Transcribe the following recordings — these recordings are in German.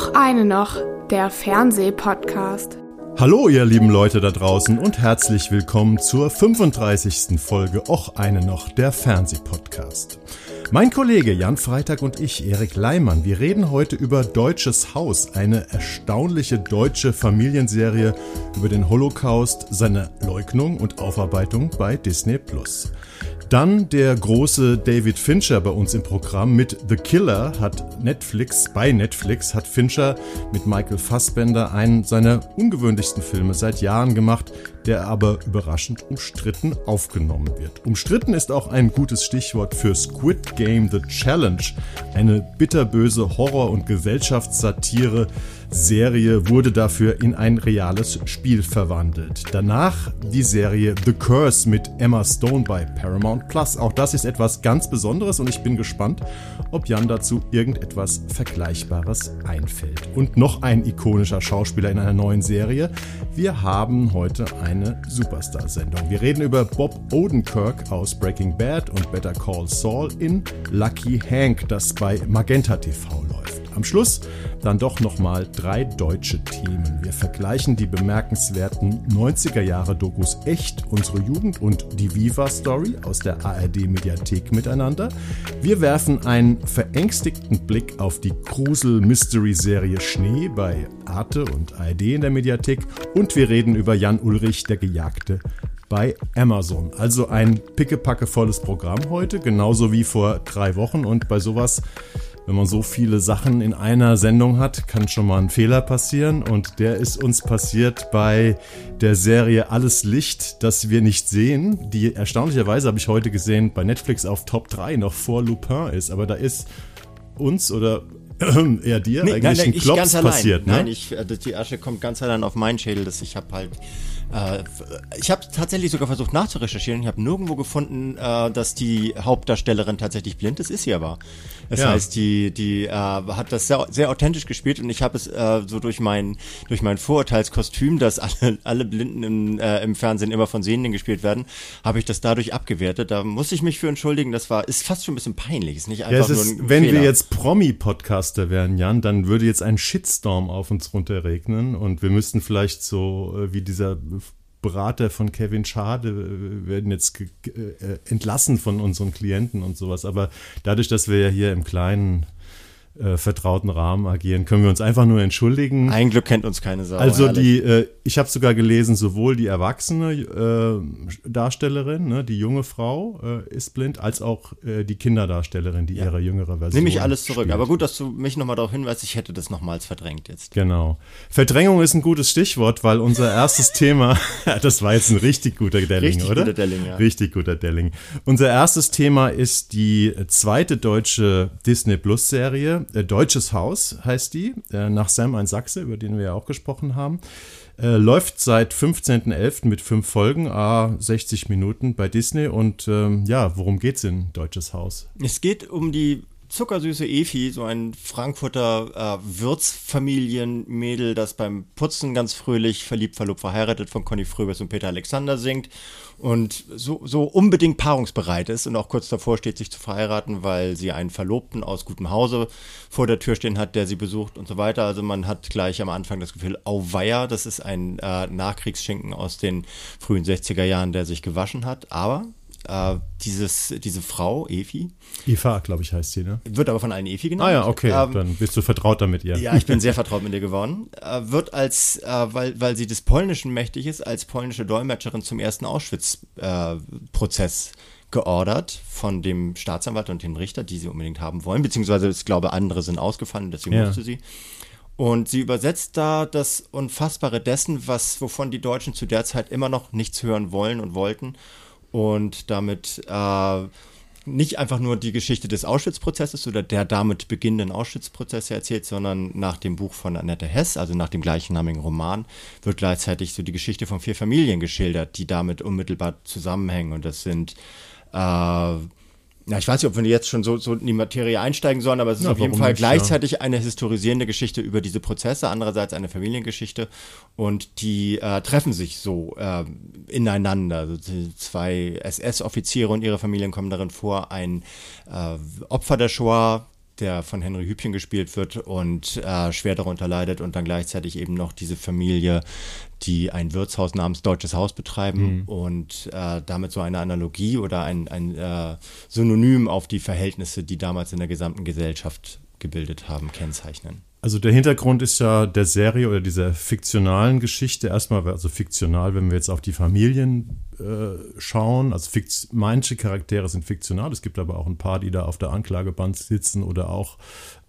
Och eine noch, der Fernsehpodcast. Hallo ihr lieben Leute da draußen und herzlich willkommen zur 35. Folge Och eine noch, der Fernsehpodcast. Mein Kollege Jan Freitag und ich, Erik Leimann, wir reden heute über Deutsches Haus, eine erstaunliche deutsche Familienserie über den Holocaust, seine Leugnung und Aufarbeitung bei Disney Plus. Dann der große David Fincher bei uns im Programm mit The Killer hat Netflix, bei Netflix hat Fincher mit Michael Fassbender einen seiner ungewöhnlichsten Filme seit Jahren gemacht, der aber überraschend umstritten aufgenommen wird. Umstritten ist auch ein gutes Stichwort für Squid Game The Challenge, eine bitterböse Horror- und Gesellschaftssatire, Serie wurde dafür in ein reales Spiel verwandelt. Danach die Serie The Curse mit Emma Stone bei Paramount Plus. Auch das ist etwas ganz Besonderes und ich bin gespannt, ob Jan dazu irgendetwas Vergleichbares einfällt. Und noch ein ikonischer Schauspieler in einer neuen Serie. Wir haben heute eine Superstar-Sendung. Wir reden über Bob Odenkirk aus Breaking Bad und Better Call Saul in Lucky Hank, das bei Magenta TV läuft. Am Schluss dann doch nochmal drei deutsche Themen. Wir vergleichen die bemerkenswerten 90er Jahre Dokus Echt, unsere Jugend und die Viva Story aus der ARD Mediathek miteinander. Wir werfen einen verängstigten Blick auf die Grusel Mystery Serie Schnee bei Arte und ARD in der Mediathek und wir reden über Jan Ulrich, der Gejagte bei Amazon. Also ein pickepackevolles Programm heute, genauso wie vor drei Wochen und bei sowas wenn man so viele Sachen in einer Sendung hat, kann schon mal ein Fehler passieren. Und der ist uns passiert bei der Serie Alles Licht, das wir nicht sehen, die erstaunlicherweise, habe ich heute gesehen, bei Netflix auf Top 3 noch vor Lupin ist. Aber da ist uns oder eher dir nee, eigentlich nein, nein, ein Klops passiert. Ne? Nein, ich, äh, die Asche kommt ganz allein auf meinen Schädel. Dass ich habe halt äh, ich habe tatsächlich sogar versucht nachzurecherchieren. Ich habe nirgendwo gefunden, äh, dass die Hauptdarstellerin tatsächlich blind ist. Ist sie aber. Das ja. heißt, die, die äh, hat das sehr, sehr authentisch gespielt und ich habe es äh, so durch mein, durch mein Vorurteilskostüm, dass alle, alle Blinden im, äh, im Fernsehen immer von Sehenden gespielt werden, habe ich das dadurch abgewertet. Da muss ich mich für entschuldigen. Das war, ist fast schon ein bisschen peinlich. Ist nicht einfach ja, ist, nur ein Wenn Fehler. wir jetzt Promi-Podcaster wären, Jan, dann würde jetzt ein Shitstorm auf uns runterregnen und wir müssten vielleicht so äh, wie dieser Berater von Kevin Schade äh, werden jetzt äh, entlassen von unseren Klienten und sowas. Aber dadurch, dass wir ja hier im kleinen äh, vertrauten Rahmen agieren, können wir uns einfach nur entschuldigen. Ein Glück kennt uns keine Sau. Also die, äh, ich habe sogar gelesen, sowohl die erwachsene äh, Darstellerin, ne, die junge Frau äh, ist blind, als auch äh, die Kinderdarstellerin, die ja. ihre jüngere Version. Nehme ich alles zurück. Spielt. Aber gut, dass du mich nochmal darauf hinweist, ich hätte das nochmals verdrängt jetzt. Genau. Verdrängung ist ein gutes Stichwort, weil unser erstes Thema, das war jetzt ein richtig guter Delling, richtig oder? Guter Delling, ja. Richtig guter Delling. Unser erstes Thema ist die zweite deutsche Disney Plus Serie äh, Deutsches Haus heißt die, äh, nach Sam ein Sachse, über den wir ja auch gesprochen haben. Äh, läuft seit 15.11. mit fünf Folgen, a 60 Minuten bei Disney. Und ähm, ja, worum geht's in Deutsches Haus? Es geht um die zuckersüße Efi, so ein Frankfurter äh, Wirtsfamilienmädel, das beim Putzen ganz fröhlich verliebt, verlobt, verheiratet von Conny Fröbers und Peter Alexander singt und so, so unbedingt paarungsbereit ist und auch kurz davor steht, sich zu verheiraten, weil sie einen Verlobten aus gutem Hause vor der Tür stehen hat, der sie besucht und so weiter. Also man hat gleich am Anfang das Gefühl, auweia, das ist ein äh, Nachkriegsschinken aus den frühen 60er Jahren, der sich gewaschen hat. Aber äh, dieses, diese Frau, Efi. Eva, glaube ich, heißt sie, ne? Wird aber von allen Efi genannt. Ah ja, okay, ähm, dann bist du vertraut damit ihr. Ja, ich bin sehr vertraut mit ihr geworden. Äh, wird als, äh, weil, weil sie des Polnischen mächtig ist, als polnische Dolmetscherin zum ersten Auschwitz-Prozess äh, geordert von dem Staatsanwalt und dem Richter, die sie unbedingt haben wollen, beziehungsweise ich glaube, andere sind ausgefallen, deswegen ja. musste sie. Und sie übersetzt da das Unfassbare dessen, was, wovon die Deutschen zu der Zeit immer noch nichts hören wollen und wollten und damit äh, nicht einfach nur die Geschichte des Auschwitz-Prozesses oder der damit beginnenden Auschwitz-Prozesse erzählt, sondern nach dem Buch von Annette Hess, also nach dem gleichnamigen Roman, wird gleichzeitig so die Geschichte von vier Familien geschildert, die damit unmittelbar zusammenhängen. Und das sind äh, ja, ich weiß nicht, ob wir jetzt schon so, so in die Materie einsteigen sollen, aber es ist ja, auf jeden Fall nicht, gleichzeitig ja. eine historisierende Geschichte über diese Prozesse, andererseits eine Familiengeschichte und die äh, treffen sich so äh, ineinander. Also zwei SS-Offiziere und ihre Familien kommen darin vor, ein äh, Opfer der Shoah, der von Henry Hübchen gespielt wird und äh, schwer darunter leidet und dann gleichzeitig eben noch diese Familie, die ein Wirtshaus namens Deutsches Haus betreiben mhm. und äh, damit so eine Analogie oder ein, ein äh, Synonym auf die Verhältnisse, die damals in der gesamten Gesellschaft gebildet haben, kennzeichnen. Also der Hintergrund ist ja der Serie oder dieser fiktionalen Geschichte erstmal, also fiktional, wenn wir jetzt auf die Familien äh, schauen, also manche Charaktere sind fiktional, es gibt aber auch ein paar, die da auf der Anklagebank sitzen oder auch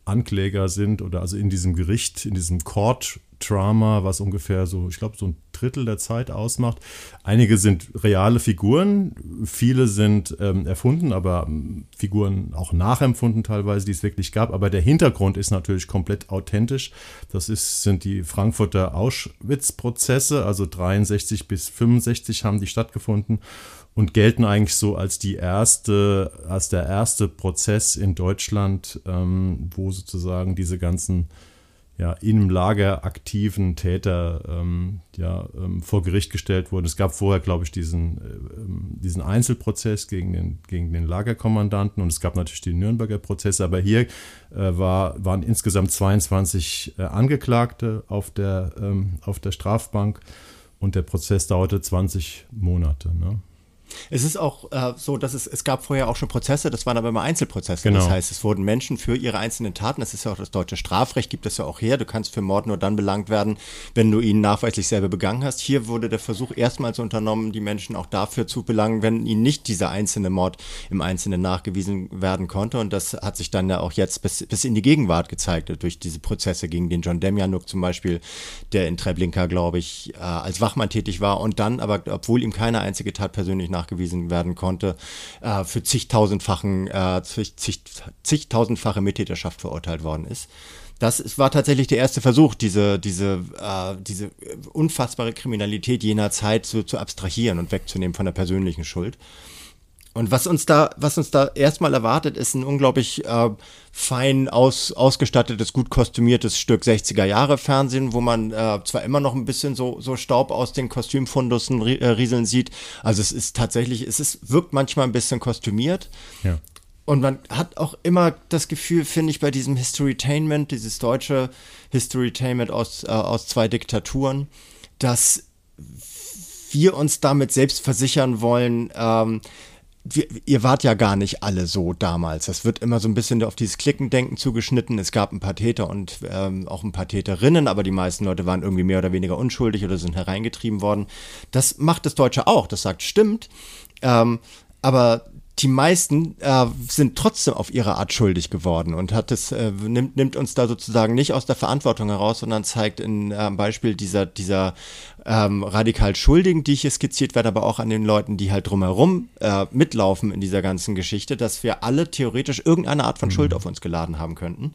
Ankläger sind oder also in diesem Gericht, in diesem Court Drama, was ungefähr so, ich glaube, so ein Drittel der Zeit ausmacht. Einige sind reale Figuren, viele sind ähm, erfunden, aber ähm, Figuren auch nachempfunden teilweise, die es wirklich gab. Aber der Hintergrund ist natürlich komplett authentisch. Das ist, sind die Frankfurter Auschwitz-Prozesse, also 63 bis 65 haben die stattgefunden und gelten eigentlich so als die erste, als der erste Prozess in Deutschland, ähm, wo sozusagen diese ganzen ja, im Lager aktiven Täter ähm, ja, ähm, vor Gericht gestellt wurden. Es gab vorher, glaube ich, diesen, äh, diesen Einzelprozess gegen den, gegen den Lagerkommandanten und es gab natürlich die Nürnberger Prozesse, aber hier äh, war, waren insgesamt 22 äh, Angeklagte auf der, ähm, auf der Strafbank und der Prozess dauerte 20 Monate. Ne? Es ist auch äh, so, dass es, es gab vorher auch schon Prozesse, das waren aber immer Einzelprozesse. Genau. Das heißt, es wurden Menschen für ihre einzelnen Taten, das ist ja auch das deutsche Strafrecht, gibt es ja auch her, du kannst für Mord nur dann belangt werden, wenn du ihn nachweislich selber begangen hast. Hier wurde der Versuch erstmals unternommen, die Menschen auch dafür zu belangen, wenn ihnen nicht dieser einzelne Mord im Einzelnen nachgewiesen werden konnte. Und das hat sich dann ja auch jetzt bis, bis in die Gegenwart gezeigt, durch diese Prozesse gegen den John Demjanuk zum Beispiel, der in Treblinka, glaube ich, äh, als Wachmann tätig war und dann aber, obwohl ihm keine einzige Tat persönlich nach nachgewiesen werden konnte, äh, für zigtausendfachen, äh, zig, zig, zigtausendfache Mittäterschaft verurteilt worden ist. Das war tatsächlich der erste Versuch, diese, diese, äh, diese unfassbare Kriminalität jener Zeit so zu abstrahieren und wegzunehmen von der persönlichen Schuld. Und was uns da, was uns da erstmal erwartet, ist ein unglaublich äh, fein aus, ausgestattetes, gut kostümiertes Stück 60er Jahre Fernsehen, wo man äh, zwar immer noch ein bisschen so, so Staub aus den Kostümfundussen äh, rieseln sieht. Also es ist tatsächlich, es ist, wirkt manchmal ein bisschen kostümiert. Ja. Und man hat auch immer das Gefühl, finde ich, bei diesem Historytainment, dieses deutsche Historytainment aus, äh, aus zwei Diktaturen, dass wir uns damit selbst versichern wollen, ähm, wir, ihr wart ja gar nicht alle so damals. Das wird immer so ein bisschen auf dieses Klickendenken zugeschnitten. Es gab ein paar Täter und ähm, auch ein paar Täterinnen, aber die meisten Leute waren irgendwie mehr oder weniger unschuldig oder sind hereingetrieben worden. Das macht das Deutsche auch. Das sagt, stimmt. Ähm, aber die meisten äh, sind trotzdem auf ihre Art schuldig geworden und hat es äh, nimmt, nimmt uns da sozusagen nicht aus der Verantwortung heraus, sondern zeigt in äh, Beispiel dieser dieser ähm, radikal Schuldigen, die hier skizziert werden, aber auch an den Leuten, die halt drumherum äh, mitlaufen in dieser ganzen Geschichte, dass wir alle theoretisch irgendeine Art von mhm. Schuld auf uns geladen haben könnten.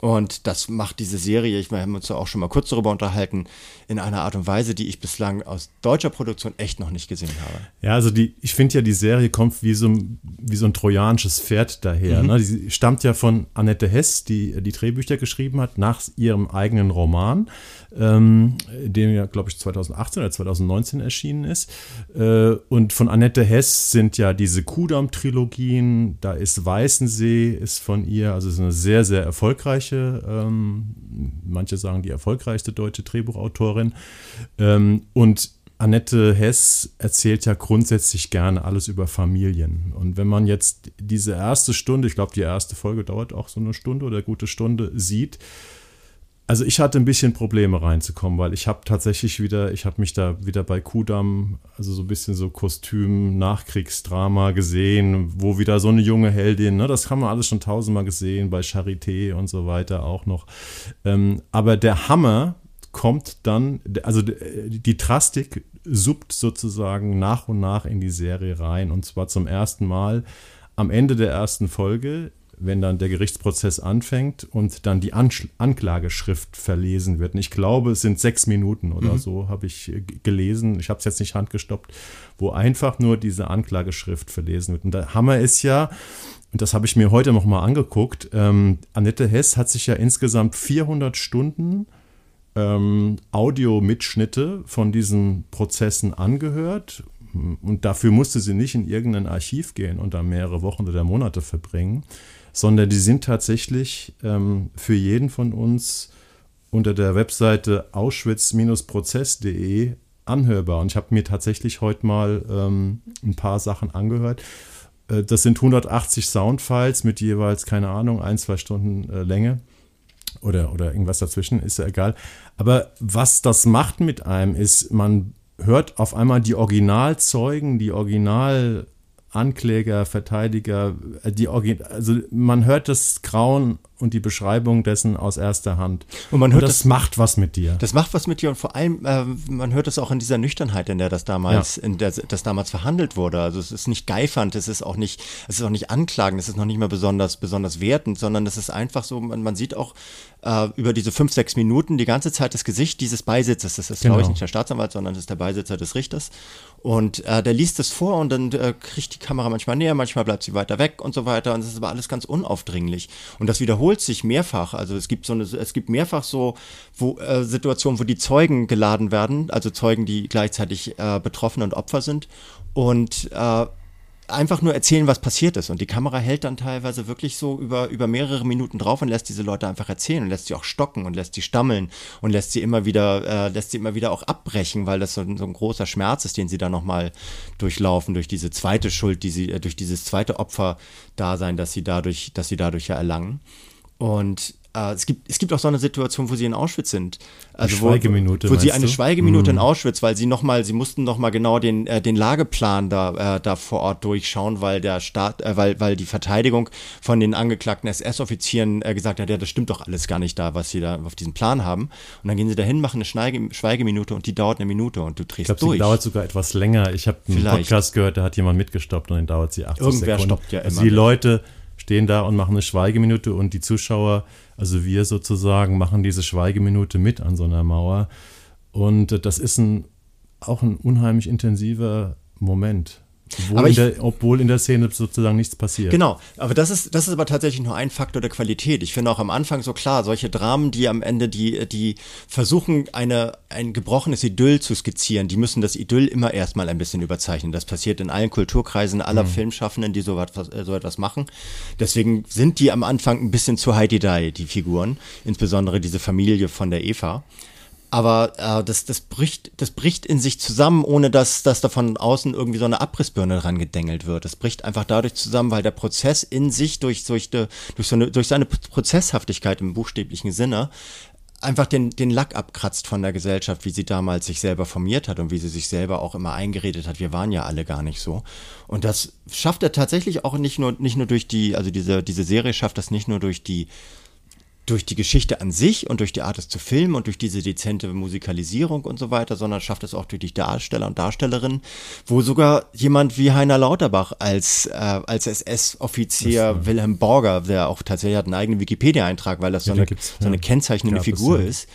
Und das macht diese Serie, ich meine, wir haben uns ja auch schon mal kurz darüber unterhalten, in einer Art und Weise, die ich bislang aus deutscher Produktion echt noch nicht gesehen habe. Ja, also die, ich finde ja, die Serie kommt wie so, wie so ein trojanisches Pferd daher. Mhm. Ne? Die stammt ja von Annette Hess, die die Drehbücher geschrieben hat, nach ihrem eigenen Roman, ähm, der ja, glaube ich, 2018 oder 2019 erschienen ist. Äh, und von Annette Hess sind ja diese Kudam-Trilogien, da ist Weißensee, ist von ihr, also ist eine sehr, sehr erfolgreiche, ähm, manche sagen die erfolgreichste deutsche Drehbuchautorin Autorin. Ähm, und Annette Hess erzählt ja grundsätzlich gerne alles über Familien. Und wenn man jetzt diese erste Stunde, ich glaube, die erste Folge dauert auch so eine Stunde oder eine gute Stunde, sieht, also ich hatte ein bisschen Probleme reinzukommen, weil ich habe tatsächlich wieder, ich habe mich da wieder bei Kudam, also so ein bisschen so Kostüm, Nachkriegsdrama gesehen, wo wieder so eine junge Heldin, ne, das haben wir alles schon tausendmal gesehen, bei Charité und so weiter auch noch. Ähm, aber der Hammer kommt dann, also die Drastik suppt sozusagen nach und nach in die Serie rein. Und zwar zum ersten Mal am Ende der ersten Folge, wenn dann der Gerichtsprozess anfängt und dann die Anklageschrift verlesen wird. Und ich glaube, es sind sechs Minuten oder mhm. so, habe ich gelesen. Ich habe es jetzt nicht handgestoppt, wo einfach nur diese Anklageschrift verlesen wird. Und der Hammer ist ja, und das habe ich mir heute nochmal angeguckt, ähm, Annette Hess hat sich ja insgesamt 400 Stunden ähm, Audiomitschnitte von diesen Prozessen angehört. Und dafür musste sie nicht in irgendein Archiv gehen und da mehrere Wochen oder Monate verbringen, sondern die sind tatsächlich ähm, für jeden von uns unter der Webseite auschwitz-prozess.de anhörbar. Und ich habe mir tatsächlich heute mal ähm, ein paar Sachen angehört. Äh, das sind 180 Soundfiles mit jeweils, keine Ahnung, ein, zwei Stunden äh, Länge oder, oder irgendwas dazwischen, ist ja egal. Aber was das macht mit einem, ist, man hört auf einmal die Originalzeugen, die Original Ankläger, Verteidiger, äh, die also man hört das Grauen und die Beschreibung dessen aus erster Hand. Und man hört und das, das, macht was mit dir. Das macht was mit dir und vor allem äh, man hört es auch in dieser Nüchternheit, in der das damals, ja. in der das damals verhandelt wurde. Also es ist nicht geifernd, es ist auch nicht, es ist auch nicht anklagend, es ist noch nicht mehr besonders besonders wertend, sondern es ist einfach so, man, man sieht auch äh, über diese fünf sechs Minuten die ganze Zeit das Gesicht dieses Beisitzers. Das ist genau. glaube ich nicht der Staatsanwalt, sondern das ist der Beisitzer des Richters. Und äh, der liest es vor und dann äh, kriegt die Kamera manchmal näher, manchmal bleibt sie weiter weg und so weiter. Und es ist aber alles ganz unaufdringlich. Und das wiederholt sich mehrfach. Also es gibt so eine, es gibt mehrfach so wo, äh, Situationen, wo die Zeugen geladen werden, also Zeugen, die gleichzeitig äh, Betroffene und Opfer sind. Und äh, einfach nur erzählen, was passiert ist. Und die Kamera hält dann teilweise wirklich so über, über mehrere Minuten drauf und lässt diese Leute einfach erzählen und lässt sie auch stocken und lässt sie stammeln und lässt sie immer wieder, äh, lässt sie immer wieder auch abbrechen, weil das so, so ein großer Schmerz ist, den sie dann nochmal durchlaufen, durch diese zweite Schuld, die sie, äh, durch dieses zweite Opfer-Dasein, dass sie dadurch, dass sie dadurch ja erlangen. Und äh, es, gibt, es gibt auch so eine Situation, wo sie in Auschwitz sind. Also wo, Schweigeminute. Wo sie eine du? Schweigeminute mm. in Auschwitz, weil sie nochmal, sie mussten nochmal genau den, äh, den Lageplan da, äh, da vor Ort durchschauen, weil der Staat, äh, weil, weil die Verteidigung von den angeklagten SS-Offizieren äh, gesagt hat, ja, das stimmt doch alles gar nicht da, was sie da auf diesem Plan haben. Und dann gehen sie dahin, machen eine Schweige, Schweigeminute und die dauert eine Minute und du drehst ich glaub, durch. Die dauert sogar etwas länger. Ich habe einen. Podcast gehört, da hat jemand mitgestoppt und dann dauert sie 80 Irgendwer Sekunden. stoppt ja also immer. Also die Leute stehen da und machen eine Schweigeminute und die Zuschauer also wir sozusagen machen diese Schweigeminute mit an so einer Mauer. Und das ist ein, auch ein unheimlich intensiver Moment. Obwohl, ich, in der, obwohl, in der, Szene sozusagen nichts passiert. Genau, aber das ist, das ist aber tatsächlich nur ein Faktor der Qualität. Ich finde auch am Anfang so klar, solche Dramen, die am Ende, die, die versuchen, eine, ein gebrochenes Idyll zu skizzieren, die müssen das Idyll immer erstmal ein bisschen überzeichnen. Das passiert in allen Kulturkreisen aller mhm. Filmschaffenden, die so etwas, so etwas machen. Deswegen sind die am Anfang ein bisschen zu Heidi Die, die Figuren, insbesondere diese Familie von der Eva aber äh, das, das, bricht, das bricht in sich zusammen, ohne dass, dass da von außen irgendwie so eine Abrissbirne dran gedengelt wird. Das bricht einfach dadurch zusammen, weil der Prozess in sich durch, durch, durch, so eine, durch seine Prozesshaftigkeit im buchstäblichen Sinne einfach den, den Lack abkratzt von der Gesellschaft, wie sie damals sich selber formiert hat und wie sie sich selber auch immer eingeredet hat, wir waren ja alle gar nicht so. Und das schafft er tatsächlich auch nicht nur, nicht nur durch die, also diese, diese Serie schafft das nicht nur durch die durch die Geschichte an sich und durch die Art es zu filmen und durch diese dezente Musikalisierung und so weiter, sondern schafft es auch durch die Darsteller und Darstellerinnen, wo sogar jemand wie Heiner Lauterbach als, äh, als SS-Offizier Wilhelm Borger, der auch tatsächlich hat einen eigenen Wikipedia-Eintrag, weil das ja, so, eine, so eine kennzeichnende Figur ist,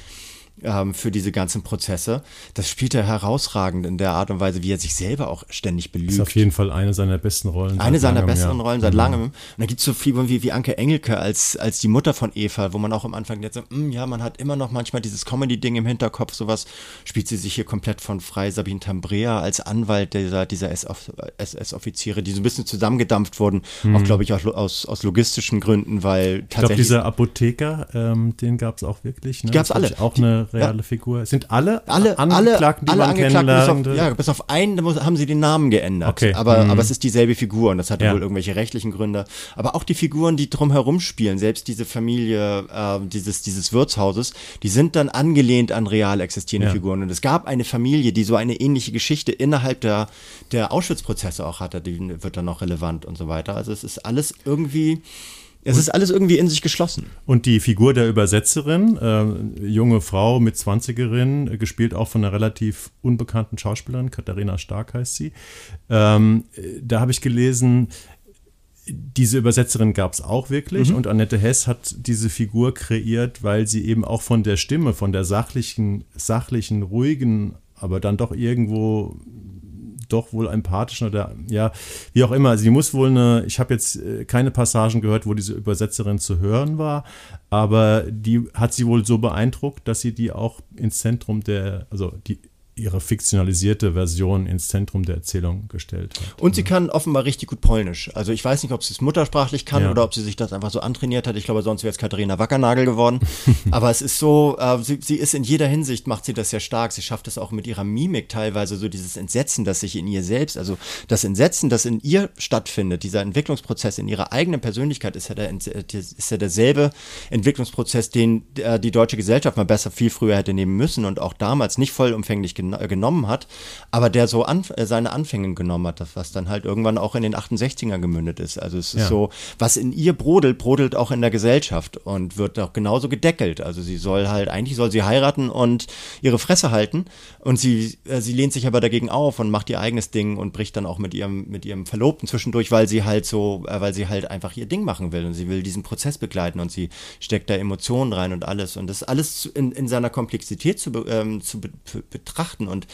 ähm, für diese ganzen Prozesse. Das spielt er herausragend in der Art und Weise, wie er sich selber auch ständig belügt. Das ist auf jeden Fall eine seiner besten Rollen. Eine seiner langem, besten ja. Rollen seit mhm. langem. Und da gibt es so Figuren wie, wie Anke Engelke als, als die Mutter von Eva, wo man auch am Anfang jetzt so, mm, ja, man hat immer noch manchmal dieses Comedy-Ding im Hinterkopf, sowas spielt sie sich hier komplett von frei. Sabine Tambrea als Anwalt dieser, dieser SS-Offiziere, die so ein bisschen zusammengedampft wurden, mhm. auch glaube ich auch aus, aus logistischen Gründen, weil tatsächlich. Ich glaube, dieser Apotheker, ähm, den gab es auch wirklich. Ne? Gab es alle. Auch eine reale ja. Figur. Sind alle, alle Angeklagten, die alle man Angeklagten, bis auf, ja, bis auf einen haben sie den Namen geändert. Okay. Aber, mhm. aber es ist dieselbe Figur und das hatte ja. wohl irgendwelche rechtlichen Gründe. Aber auch die Figuren, die drumherum spielen, selbst diese Familie äh, dieses, dieses Wirtshauses, die sind dann angelehnt an real existierende ja. Figuren. Und es gab eine Familie, die so eine ähnliche Geschichte innerhalb der, der Auschwitz-Prozesse auch hatte, die wird dann noch relevant und so weiter. Also es ist alles irgendwie es ist alles irgendwie in sich geschlossen. Und die Figur der Übersetzerin, äh, junge Frau mit 20erin, gespielt auch von einer relativ unbekannten Schauspielerin, Katharina Stark heißt sie. Ähm, da habe ich gelesen, diese Übersetzerin gab es auch wirklich mhm. und Annette Hess hat diese Figur kreiert, weil sie eben auch von der Stimme, von der sachlichen, sachlichen, ruhigen, aber dann doch irgendwo doch wohl empathischen oder ja, wie auch immer. Sie muss wohl eine, ich habe jetzt äh, keine Passagen gehört, wo diese Übersetzerin zu hören war, aber die hat sie wohl so beeindruckt, dass sie die auch ins Zentrum der, also die ihre fiktionalisierte Version ins Zentrum der Erzählung gestellt hat. Und sie kann offenbar richtig gut Polnisch. Also ich weiß nicht, ob sie es muttersprachlich kann Ja. oder ob sie sich das einfach so antrainiert hat. Ich glaube, sonst wäre es Katharina Wackernagel geworden. Aber es ist so, äh, sie, sie ist in jeder Hinsicht, macht sie das sehr stark. Sie schafft es auch mit ihrer Mimik teilweise, so dieses Entsetzen, das sich in ihr selbst, also das Entsetzen, das in ihr stattfindet, dieser Entwicklungsprozess in ihrer eigenen Persönlichkeit ist ja, der, ist ja derselbe Entwicklungsprozess, den äh, die deutsche Gesellschaft mal besser viel früher hätte nehmen müssen und auch damals nicht vollumfänglich gen äh, genommen hat, aber der so an, äh, seine Anfänge genommen hat, das, was dann halt irgendwann auch in den 68er gemündet ist. Also es ist Ja. so, was in ihr brodelt, brodelt auch in der Gesellschaft und wird auch genauso gedeckelt. Also sie soll halt, eigentlich soll sie heiraten und ihre Fresse halten und sie, äh, sie lehnt sich aber dagegen auf und macht ihr eigenes Ding und bricht dann auch mit ihrem, mit ihrem Verlobten zwischendurch, weil sie halt so, weil sie halt einfach ihr Ding machen will und sie will diesen Prozess begleiten und sie steckt da Emotionen rein und alles und das alles in, in seiner Komplexität zu, ähm, zu be be- betrachten und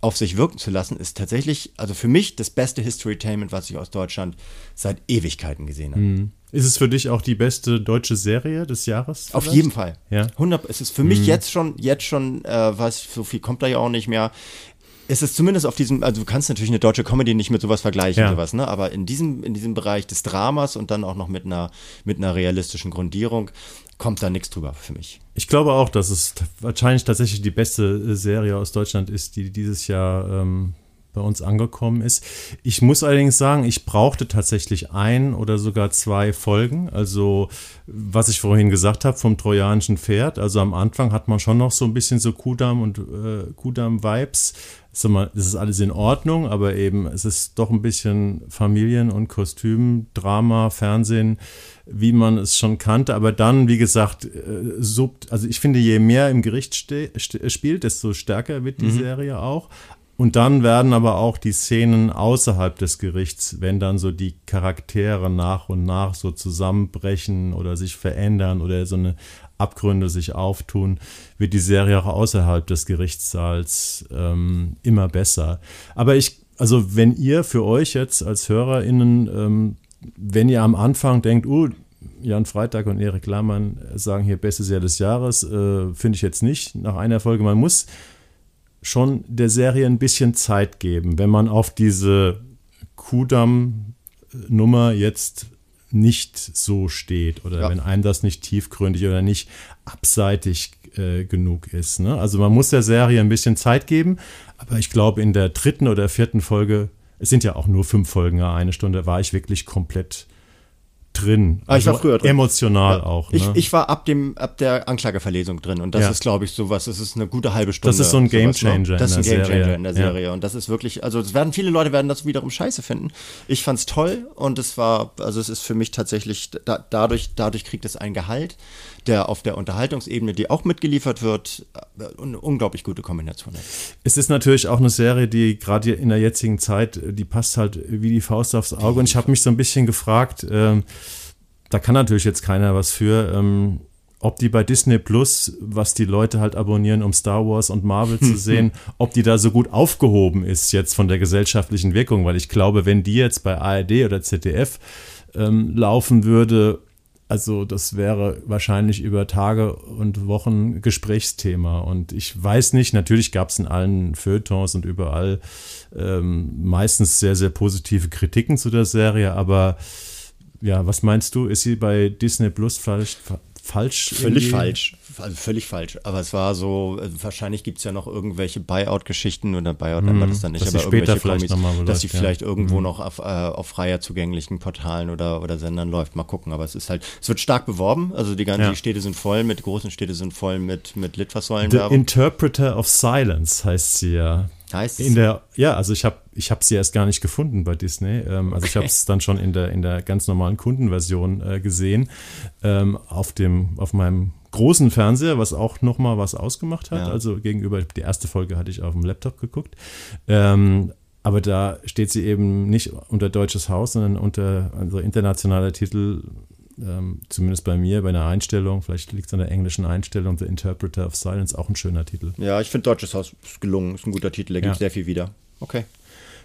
auf sich wirken zu lassen, ist tatsächlich, also für mich das beste Historytainment, was ich aus Deutschland seit Ewigkeiten gesehen habe. Ist es für dich auch die beste deutsche Serie des Jahres? Auf vielleicht? jeden Fall. Ja. 100, es ist für mich jetzt schon, jetzt schon, äh, was, so viel kommt da ja auch nicht mehr. Es ist zumindest auf diesem, also du kannst natürlich eine deutsche Comedy nicht mit sowas vergleichen, Ja. sowas, ne? Aber in diesem, in diesem Bereich des Dramas und dann auch noch mit einer, mit einer realistischen Grundierung kommt da nichts drüber für mich. Ich glaube auch, dass es wahrscheinlich tatsächlich die beste äh, Serie aus Deutschland ist, die dieses Jahr ähm, bei uns angekommen ist. Ich muss allerdings sagen, ich brauchte tatsächlich ein oder sogar zwei Folgen. Also, was ich vorhin gesagt habe vom trojanischen Pferd. Also am Anfang hat man schon noch so ein bisschen so Kudam und äh, Kudam-Vibes. Sag mal, Das ist alles in Ordnung, aber eben es ist doch ein bisschen Familien- und Kostüm, Drama, Fernsehen, wie man es schon kannte. Aber dann, wie gesagt, äh, sub, also ich finde, je mehr im Gericht spielt, desto stärker wird die Serie auch. Und dann werden aber auch die Szenen außerhalb des Gerichts, wenn dann so die Charaktere nach und nach so zusammenbrechen oder sich verändern oder so eine Abgründe sich auftun, wird die Serie auch außerhalb des Gerichtssaals ähm, immer besser. Aber ich, also wenn ihr für euch jetzt als HörerInnen, ähm, wenn ihr am Anfang denkt, uh, Jan Freitag und Erik Lahmann sagen hier beste Serie des Jahres, äh, finde ich jetzt nicht nach einer Folge. Man muss schon der Serie ein bisschen Zeit geben, wenn man auf diese Kudam-Nummer jetzt nicht so steht oder Ja. wenn einem das nicht tiefgründig oder nicht abseitig äh, genug ist. Ne? Also man muss der Serie ein bisschen Zeit geben, aber ich glaube in der dritten oder vierten Folge, es sind ja auch nur fünf Folgen, eine Stunde, war ich wirklich komplett drin. Ah, ich war früher drin. Emotional auch. Ne? Ich, ich war ab dem, ab der Anklageverlesung drin und das Ja. ist, glaube ich, sowas, das ist eine gute halbe Stunde. Das ist so ein Gamechanger? Das ist ein in der Gamechanger Serie. in der Ja. Serie und das ist wirklich, also es werden viele Leute werden das wiederum scheiße finden. Ich fand's toll und es war, also es ist für mich tatsächlich, da, dadurch, dadurch kriegt es einen Gehalt, der auf der Unterhaltungsebene, die auch mitgeliefert wird, äh, eine unglaublich gute Kombination ist. Es ist natürlich auch eine Serie, die gerade in der jetzigen Zeit, die passt halt wie die Faust aufs Auge. Und ich habe mich so ein bisschen gefragt, ähm, da kann natürlich jetzt keiner was für, ähm, ob die bei Disney Plus, was die Leute halt abonnieren, um Star Wars und Marvel zu sehen, ob die da so gut aufgehoben ist jetzt von der gesellschaftlichen Wirkung. Weil ich glaube, wenn die jetzt bei ARD oder ZDF ähm, laufen würde, also das wäre wahrscheinlich über Tage und Wochen Gesprächsthema. Und ich weiß nicht, natürlich gab es in allen Feuilletons und überall ähm, meistens sehr, sehr positive Kritiken zu der Serie, aber ja, was meinst du? Ist sie bei Disney Plus falsch? Fa- falsch Völlig irgendwie? falsch. Also völlig falsch. Aber es war so, äh, wahrscheinlich gibt es ja noch irgendwelche Buyout-Geschichten oder Buyout nennt man das dann nicht, Mhm. dass aber später irgendwelche vielleicht mal dass sie läuft, ja. vielleicht irgendwo Mhm. noch auf, äh, auf freier zugänglichen Portalen oder, oder Sendern läuft. Mal gucken. Aber es ist halt, es wird stark beworben. Also die ganzen Ja. die Städte sind voll mit, großen Städte sind voll mit, mit The Litfaßsäulenwerbung. Interpreter of Silence heißt sie ja. Heißt es? In der, ja, also ich habe ich hab sie erst gar nicht gefunden bei Disney. Ähm, also ich Okay. habe es dann schon in der, in der ganz normalen Kundenversion äh, gesehen. Ähm, auf, dem, auf meinem großen Fernseher, was auch nochmal was ausgemacht hat. Ja. Also gegenüber, die erste Folge hatte ich auf dem Laptop geguckt. Ähm, aber da steht sie eben nicht unter deutsches Haus, sondern unter also internationaler Titel, ähm, zumindest bei mir, bei einer Einstellung, vielleicht liegt es an der englischen Einstellung, The Interpreter of Silence, auch ein schöner Titel. Ja, ich finde Deutsches Haus ist gelungen, ist ein guter Titel, der Ja. gibt sehr viel wieder. Okay.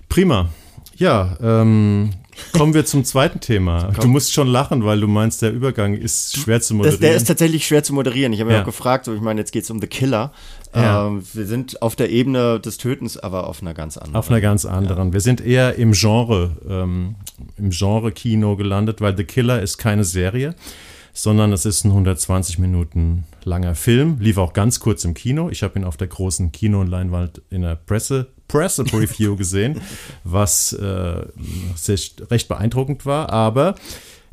Prima. Ja, ähm, kommen wir zum zweiten Thema. Du musst schon lachen, weil du meinst, der Übergang ist schwer zu Das, moderieren. der ist tatsächlich schwer zu moderieren. Ich habe Ja. auch gefragt, so, ich meine, jetzt geht es um The Killer. Ja. Ähm, wir sind auf der Ebene des Tötens, aber auf einer ganz anderen. Auf einer ganz anderen. Ja. Wir sind eher im Genre, ähm, im Genre-Kino gelandet, weil The Killer ist keine Serie, sondern es ist ein 120 Minuten langer Film. Lief auch ganz kurz im Kino. Ich habe ihn auf der großen Kino- und Leinwand in der Presse, Presse-Preview gesehen, was äh, recht beeindruckend war. Aber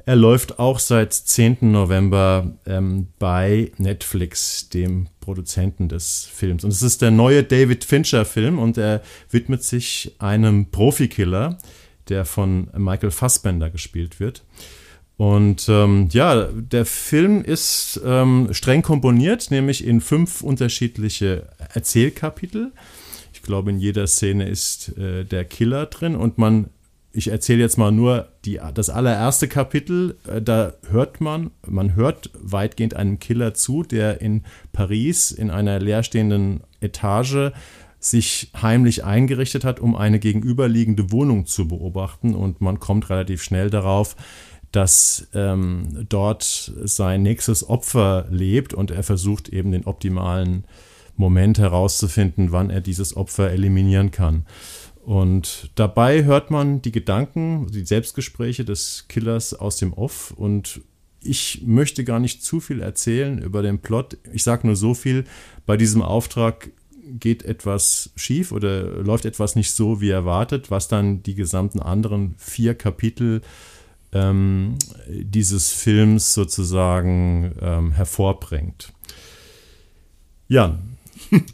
er läuft auch seit 10. November ähm, bei Netflix, dem Produzenten des Films. Und es ist der neue David Fincher-Film und er widmet sich einem Profikiller, der von Michael Fassbender gespielt wird. Und ähm, ja, der Film ist ähm, streng komponiert, nämlich in fünf unterschiedliche Erzählkapitel. Ich glaube, in jeder Szene ist äh, der Killer drin und man ich erzähle jetzt mal nur die, das allererste Kapitel. Äh, da hört man, man hört weitgehend einem Killer zu, der in Paris in einer leerstehenden Etage sich heimlich eingerichtet hat, um eine gegenüberliegende Wohnung zu beobachten. Und man kommt relativ schnell darauf, dass ähm, dort sein nächstes Opfer lebt und er versucht eben den optimalen Moment herauszufinden, wann er dieses Opfer eliminieren kann. Und dabei hört man die Gedanken, die Selbstgespräche des Killers aus dem Off. Und ich möchte gar nicht zu viel erzählen über den Plot. Ich sage nur so viel, bei diesem Auftrag geht etwas schief oder läuft etwas nicht so wie erwartet, was dann die gesamten anderen vier Kapitel ähm, dieses Films sozusagen ähm, hervorbringt. Jan,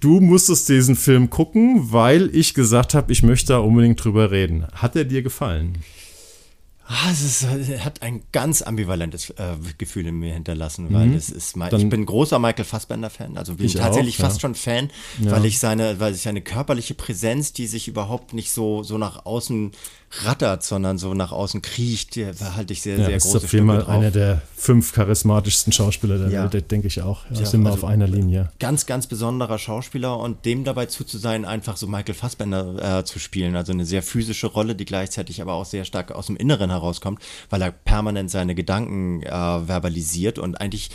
du musstest diesen Film gucken, weil ich gesagt habe, ich möchte da unbedingt drüber reden. Hat er dir gefallen? Ah, es ist, hat ein ganz ambivalentes äh, Gefühl in mir hinterlassen, weil mhm. es ist, Dann, ich bin großer Michael Fassbender-Fan, also bin ich tatsächlich auch, fast ja. schon Fan, ja. weil ich seine, weil ich seine körperliche Präsenz, die sich überhaupt nicht so, so nach außen rattert, sondern so nach außen kriecht, halte ich sehr, ja, sehr große ist auf jeden Fall einer der fünf charismatischsten Schauspieler der ja. Welt, denke ich auch. Ja, sind wir also auf einer Linie. Ganz, ganz besonderer Schauspieler und dem dabei zuzusein, einfach so Michael Fassbender äh, zu spielen. Also eine sehr physische Rolle, die gleichzeitig aber auch sehr stark aus dem Inneren herauskommt, weil er permanent seine Gedanken äh, verbalisiert und eigentlich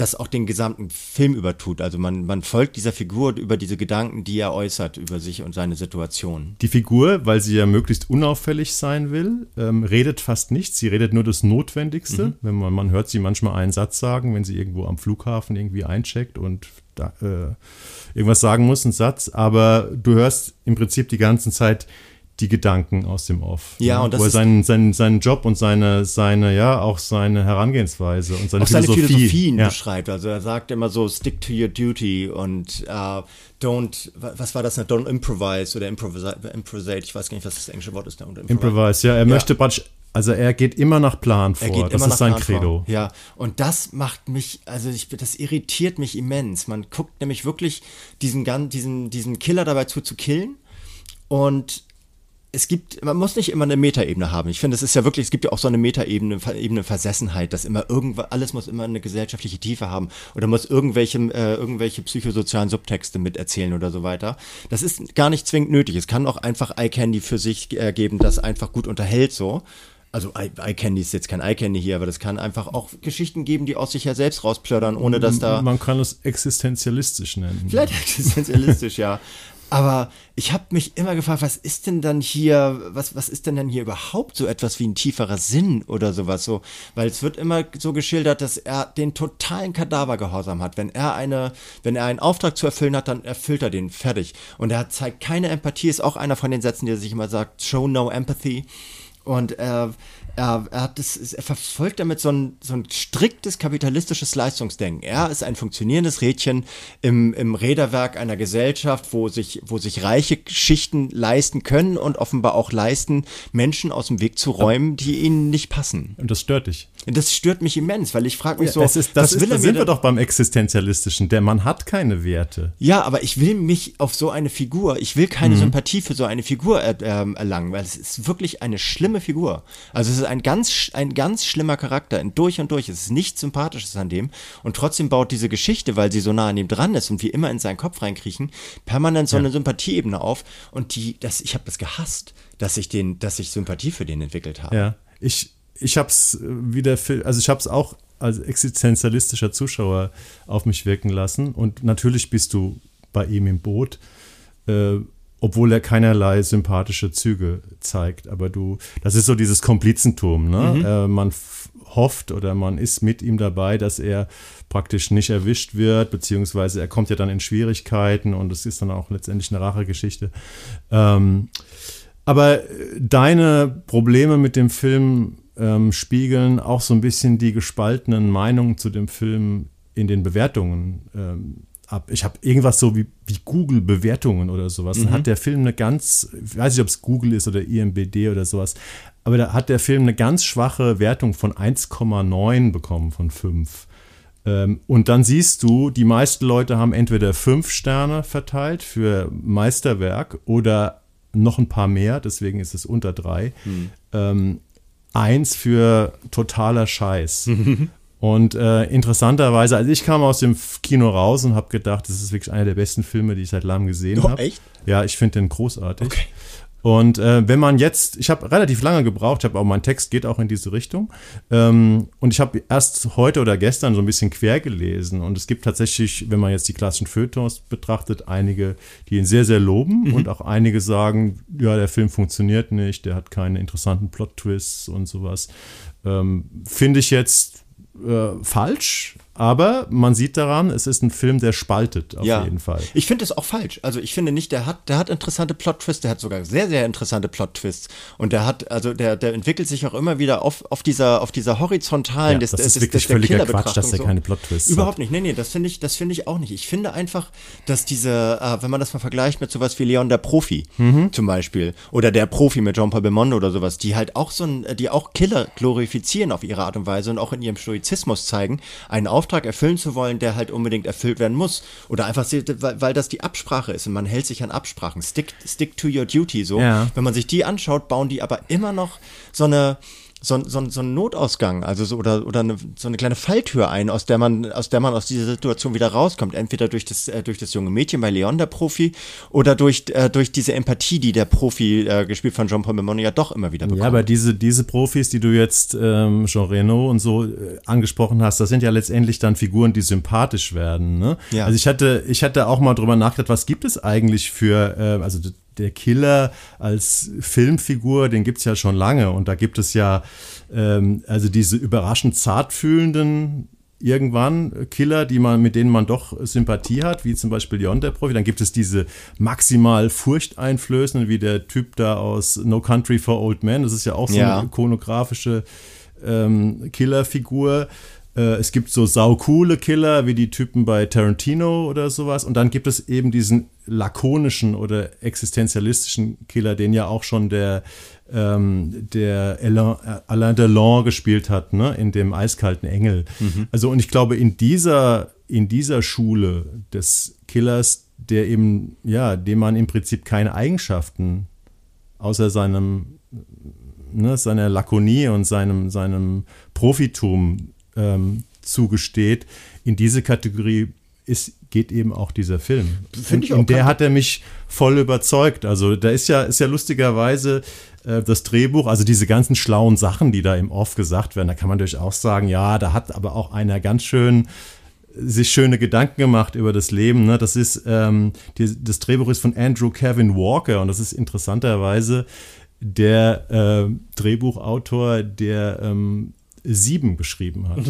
das auch den gesamten Film übertut. Also man, man folgt dieser Figur über diese Gedanken, die er äußert über sich und seine Situation. Die Figur, weil sie ja möglichst unauffällig sein will, ähm, redet fast nichts. Sie redet nur das Notwendigste. Mhm. Wenn man, man hört sie manchmal einen Satz sagen, wenn sie irgendwo am Flughafen irgendwie eincheckt und da, äh, irgendwas sagen muss, einen Satz. Aber du hörst im Prinzip die ganze Zeit die Gedanken aus dem Off. Ja, ne? und das wo er seinen, seinen, seinen Job und seine, seine, ja, auch seine Herangehensweise und seine, auch seine Philosophie. Philosophien ja. beschreibt. Also er sagt immer so, stick to your duty und uh, don't, was war das, ne? don't improvise oder improvise, improvise, ich weiß gar nicht, was das englische Wort ist. Improvise. improvise, ja, er ja. möchte praktisch also er geht immer nach Plan vor. Er geht das ist sein Plan Credo. Vor. Ja, und das macht mich, also ich, das irritiert mich immens. Man guckt nämlich wirklich diesen, diesen, diesen Killer dabei zu, zu killen und es gibt, man muss nicht immer eine Metaebene haben. Ich finde, es ist ja wirklich, es gibt ja auch so eine Metaebene, Ebene Versessenheit, dass immer irgendwas, alles muss immer eine gesellschaftliche Tiefe haben oder muss irgendwelche, äh, irgendwelche psychosozialen Subtexte miterzählen oder so weiter. Das ist gar nicht zwingend nötig. Es kann auch einfach Eye Candy für sich äh, geben, das einfach gut unterhält so. Also Eye Candy ist jetzt kein Eye Candy hier, aber das kann einfach auch Geschichten geben, die aus sich ja selbst rausplördern, ohne dass da. Man kann es existenzialistisch nennen. Vielleicht existenzialistisch, ja. Aber ich habe mich immer gefragt, was ist denn dann hier, was, was ist denn denn hier überhaupt so etwas wie ein tieferer Sinn oder sowas so? Weil es wird immer so geschildert, dass er den totalen Kadavergehorsam hat. Wenn er eine, wenn er einen Auftrag zu erfüllen hat, dann erfüllt er den fertig. Und er zeigt keine Empathie, ist auch einer von den Sätzen, die er sich immer sagt, show no empathy. Und er, er, er, hat das, er verfolgt damit so ein, so ein striktes kapitalistisches Leistungsdenken. Er ist ein funktionierendes Rädchen im, im Räderwerk einer Gesellschaft, wo sich, wo sich reiche Schichten leisten können und offenbar auch leisten, Menschen aus dem Weg zu räumen, die ihnen nicht passen. Und das stört dich. Das stört mich immens, weil ich frage mich ja, so, ist, das was ist, will er sind wir doch beim Existenzialistischen. Der Mann hat keine Werte. Ja, aber ich will mich auf so eine Figur, ich will keine mhm. Sympathie für so eine Figur er, äh, erlangen, weil es ist wirklich eine schlimme Figur. Also es ist ein ganz, ein ganz schlimmer Charakter, durch und durch. Es ist nichts Sympathisches an dem. Und trotzdem baut diese Geschichte, weil sie so nah an ihm dran ist und wir immer in seinen Kopf reinkriechen, permanent so ja. eine Sympathieebene auf. Und die, das, ich habe das gehasst, dass ich den, dass ich Sympathie für den entwickelt habe. Ja, ich ich habe es wieder, also ich habe es auch als existenzialistischer Zuschauer auf mich wirken lassen. Und natürlich bist du bei ihm im Boot, äh, obwohl er keinerlei sympathische Züge zeigt. Aber du, das ist so dieses Komplizentum. Ne? Mhm. Äh, man hofft oder man ist mit ihm dabei, dass er praktisch nicht erwischt wird, beziehungsweise er kommt ja dann in Schwierigkeiten und es ist dann auch letztendlich eine Rachegeschichte. Ähm, aber deine Probleme mit dem Film ähm, spiegeln auch so ein bisschen die gespaltenen Meinungen zu dem Film in den Bewertungen ähm, ab. Ich habe irgendwas so wie, wie Google-Bewertungen oder sowas. Mhm. Dann hat der Film eine ganz, ich weiß nicht, ob es Google ist oder IMBD oder sowas, aber da hat der Film eine ganz schwache Wertung von 1,9 bekommen von 5. Ähm, und dann siehst du, die meisten Leute haben entweder 5 Sterne verteilt für Meisterwerk oder noch ein paar mehr, deswegen ist es unter 3. Ähm, eins für totaler Scheiß. Und äh, interessanterweise, also ich kam aus dem Kino raus und habe gedacht, das ist wirklich einer der besten Filme, die ich seit langem gesehen Oh, habe. echt? Ja, ich finde den großartig. Und äh, wenn man jetzt, ich habe relativ lange gebraucht, ich habe auch mein Text geht auch in diese Richtung. Ähm, und ich habe erst heute oder gestern so ein bisschen quer gelesen. Und es gibt tatsächlich, wenn man jetzt die klassischen Feuilletons betrachtet, einige, die ihn sehr, sehr loben und auch einige sagen, ja, der Film funktioniert nicht, der hat keine interessanten Plot-Twists und sowas. Ähm, Finde ich jetzt äh, falsch, aber man sieht daran, es ist ein Film, der spaltet auf jeden Fall. Ich finde es auch falsch. Also ich finde nicht, der hat, der hat interessante Plot-Twists, der hat sogar sehr, sehr interessante Plot-Twists. Und der hat, also der, der entwickelt sich auch immer wieder auf, auf dieser, auf dieser horizontalen, Ja, des, das des, ist wirklich des der völliger Quatsch, dass er so. keine Plot-Twists Überhaupt hat. nicht. Nee, nee, das finde ich, das finde ich auch nicht. Ich finde einfach, dass diese, äh, wenn man das mal vergleicht mit sowas wie Leon der Profi Mhm. zum Beispiel oder der Profi mit Jean-Paul Belmondo oder sowas, die halt auch so ein, die auch Killer glorifizieren auf ihre Art und Weise und auch in ihrem Stoizismus zeigen, einen Auftrag erfüllen zu wollen, der halt unbedingt erfüllt werden muss. Oder einfach, weil das die Absprache ist und man hält sich an Absprachen. Stick, stick to your duty, so. Ja. Wenn man sich die anschaut, bauen die aber immer noch so eine, so, ein- so, ein- so einen Notausgang, also so, oder, oder eine, so eine kleine Falltür ein, aus der man, aus der man aus dieser Situation wieder rauskommt. Entweder durch das, äh, durch das junge Mädchen bei Leon, der Profi, oder durch, äh, durch diese Empathie, die der Profi, äh, gespielt von Jean-Paul Belmondo, ja doch immer wieder bekommt. Ja, aber diese, diese Profis, die du jetzt ähm, Jean Reno und so äh, angesprochen hast, das sind ja letztendlich dann Figuren, die sympathisch werden. Ne? Ja. Also ich hatte, ich hatte auch mal drüber nachgedacht, was gibt es eigentlich für, äh, also der Killer als Filmfigur, den gibt es ja schon lange und da gibt es ja ähm, also diese überraschend zartfühlenden irgendwann Killer, die man, mit denen man doch Sympathie hat, wie zum Beispiel Leon der Profi. Dann gibt es diese maximal furchteinflößenden, wie der Typ da aus No Country for Old Men. Das ist ja auch so Ja. eine ikonografische ähm, Killerfigur. Äh, es gibt so saucoole Killer, wie die Typen bei Tarantino oder sowas. Und dann gibt es eben diesen lakonischen oder existenzialistischen Killer, den ja auch schon der, ähm, der Alain, äh, Alain Delon gespielt hat, ne, in dem eiskalten Engel. Also, und ich glaube, in dieser, in dieser Schule des Killers, der eben, ja, dem man im Prinzip keine Eigenschaften außer seinem ne, seiner Lakonie und seinem, seinem Profitum ähm, zugesteht, in diese Kategorie ist, geht eben auch dieser Film. Finde ich Und auch in der hat er mich voll überzeugt. Also da ist ja, ist ja lustigerweise äh, das Drehbuch, also diese ganzen schlauen Sachen, die da im Off gesagt werden, da kann man durchaus sagen, ja, da hat aber auch einer ganz schön sich schöne Gedanken gemacht über das Leben. Ne? Das ist ähm, die, das Drehbuch ist von Andrew Kevin Walker und das ist interessanterweise der äh, Drehbuchautor, der ähm, Sieben geschrieben hat.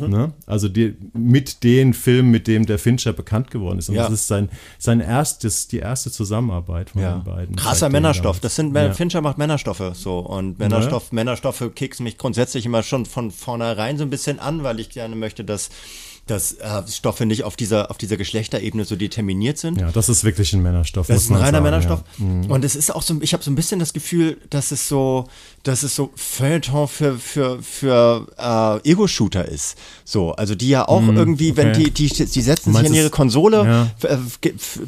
Ne? Also die, mit den Filmen, mit dem der Fincher bekannt geworden ist. Und Ja. das ist sein, sein erstes, die erste Zusammenarbeit von Ja. den beiden. Krasser Männerstoff. Das sind Ja. Fincher macht Männerstoffe so und Männerstoff, Männerstoffe kicksen mich grundsätzlich immer schon von vornherein so ein bisschen an, weil ich gerne möchte, dass dass äh, Stoffe nicht auf dieser auf dieser Geschlechterebene so determiniert sind. Ja, das ist wirklich ein Männerstoff. Das ist ein reiner sagen, Männerstoff. Ja. Mhm. Und es ist auch so, ich habe so ein bisschen das Gefühl, dass es so, dass es so Feuilleton für, für, für äh, Ego-Shooter ist. So, also die ja auch irgendwie, wenn Mhm, okay. die, die, die setzen sich in ihre Konsole, Ja. äh,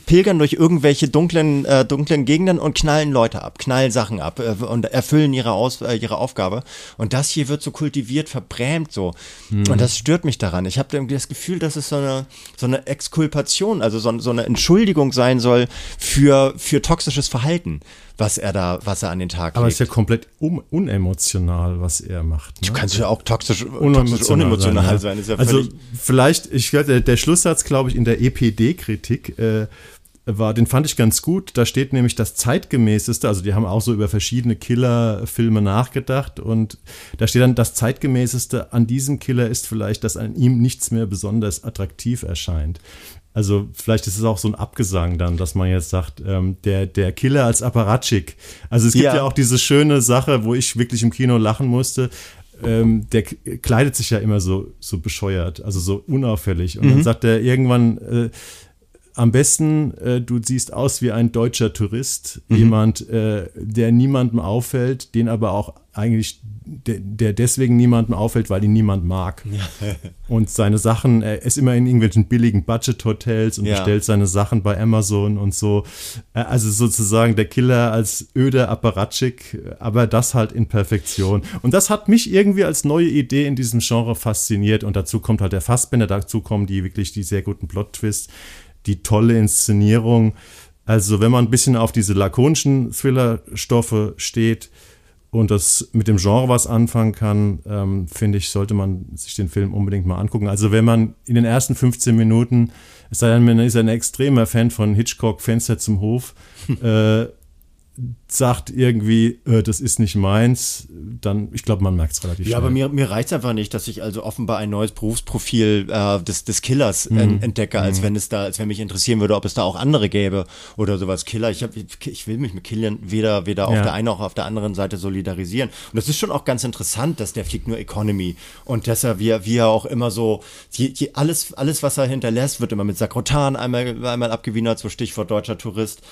pilgern durch irgendwelche dunklen, äh, dunklen Gegenden und knallen Leute ab, knallen Sachen ab äh, und erfüllen ihre, Aus, äh, ihre Aufgabe. Und das hier wird so kultiviert, verbrämt so. Mhm. Und das stört mich daran. Ich habe irgendwie das das Gefühl, dass es so eine, so eine Exkulpation, also so, so eine Entschuldigung sein soll für, für toxisches Verhalten, was er da, was er an den Tag legt. Aber es ist ja komplett um, unemotional, was er macht. Ne? Du kannst ja auch toxisch unemotional, toxisch unemotional sein. sein. Ja also vielleicht, ich der, der Schlusssatz, glaube ich, in der EPD-Kritik äh, war, den fand ich ganz gut. Da steht nämlich das zeitgemäßeste, also die haben auch so über verschiedene Killer-Filme nachgedacht und da steht dann, das zeitgemäßeste an diesem Killer ist vielleicht, dass an ihm nichts mehr besonders attraktiv erscheint. Also vielleicht ist es auch so ein Abgesang dann, dass man jetzt sagt, ähm, der, der Killer als Apparatschik. Also es gibt ja. ja auch diese schöne Sache, wo ich wirklich im Kino lachen musste. Ähm, der kleidet sich ja immer so, so bescheuert, also so unauffällig. Und mhm. dann sagt er irgendwann, äh, am besten, äh, du siehst aus wie ein deutscher Tourist, mhm. jemand, äh, der niemandem auffällt, den aber auch eigentlich, de, der deswegen niemandem auffällt, weil ihn niemand mag. Ja. und seine Sachen, er ist immer in irgendwelchen billigen Budget-Hotels und ja. bestellt seine Sachen bei Amazon und so. Äh, also sozusagen der Killer als öder Apparatschik, aber das halt in Perfektion. Und das hat mich irgendwie als neue Idee in diesem Genre fasziniert. Und dazu kommt halt der Fassbänder, dazu kommen die wirklich die sehr guten Plot-Twists die tolle Inszenierung. Also wenn man ein bisschen auf diese lakonischen Thriller-Stoffe steht und das mit dem Genre was anfangen kann, ähm, finde ich, sollte man sich den Film unbedingt mal angucken. Also wenn man in den ersten 15 Minuten, es sei denn, man ist ein extremer Fan von Hitchcock, Fenster zum Hof, äh, sagt irgendwie, äh, das ist nicht meins, dann, ich glaube, man merkt es relativ ja, schnell. Ja, aber mir, mir reicht es einfach nicht, dass ich also offenbar ein neues Berufsprofil äh, des, des Killers mhm. entdecke, als mhm. wenn es da, als wenn mich interessieren würde, ob es da auch andere gäbe oder sowas. Killer, ich, hab, ich will mich mit Killern weder, weder ja. auf der einen noch auf der anderen Seite solidarisieren. Und das ist schon auch ganz interessant, dass der fliegt nur Economy und dass er, wie er, wie er auch immer so, je, je, alles, alles, was er hinterlässt, wird immer mit Sakrotan einmal, einmal abgewienert, so Stichwort deutscher Tourist.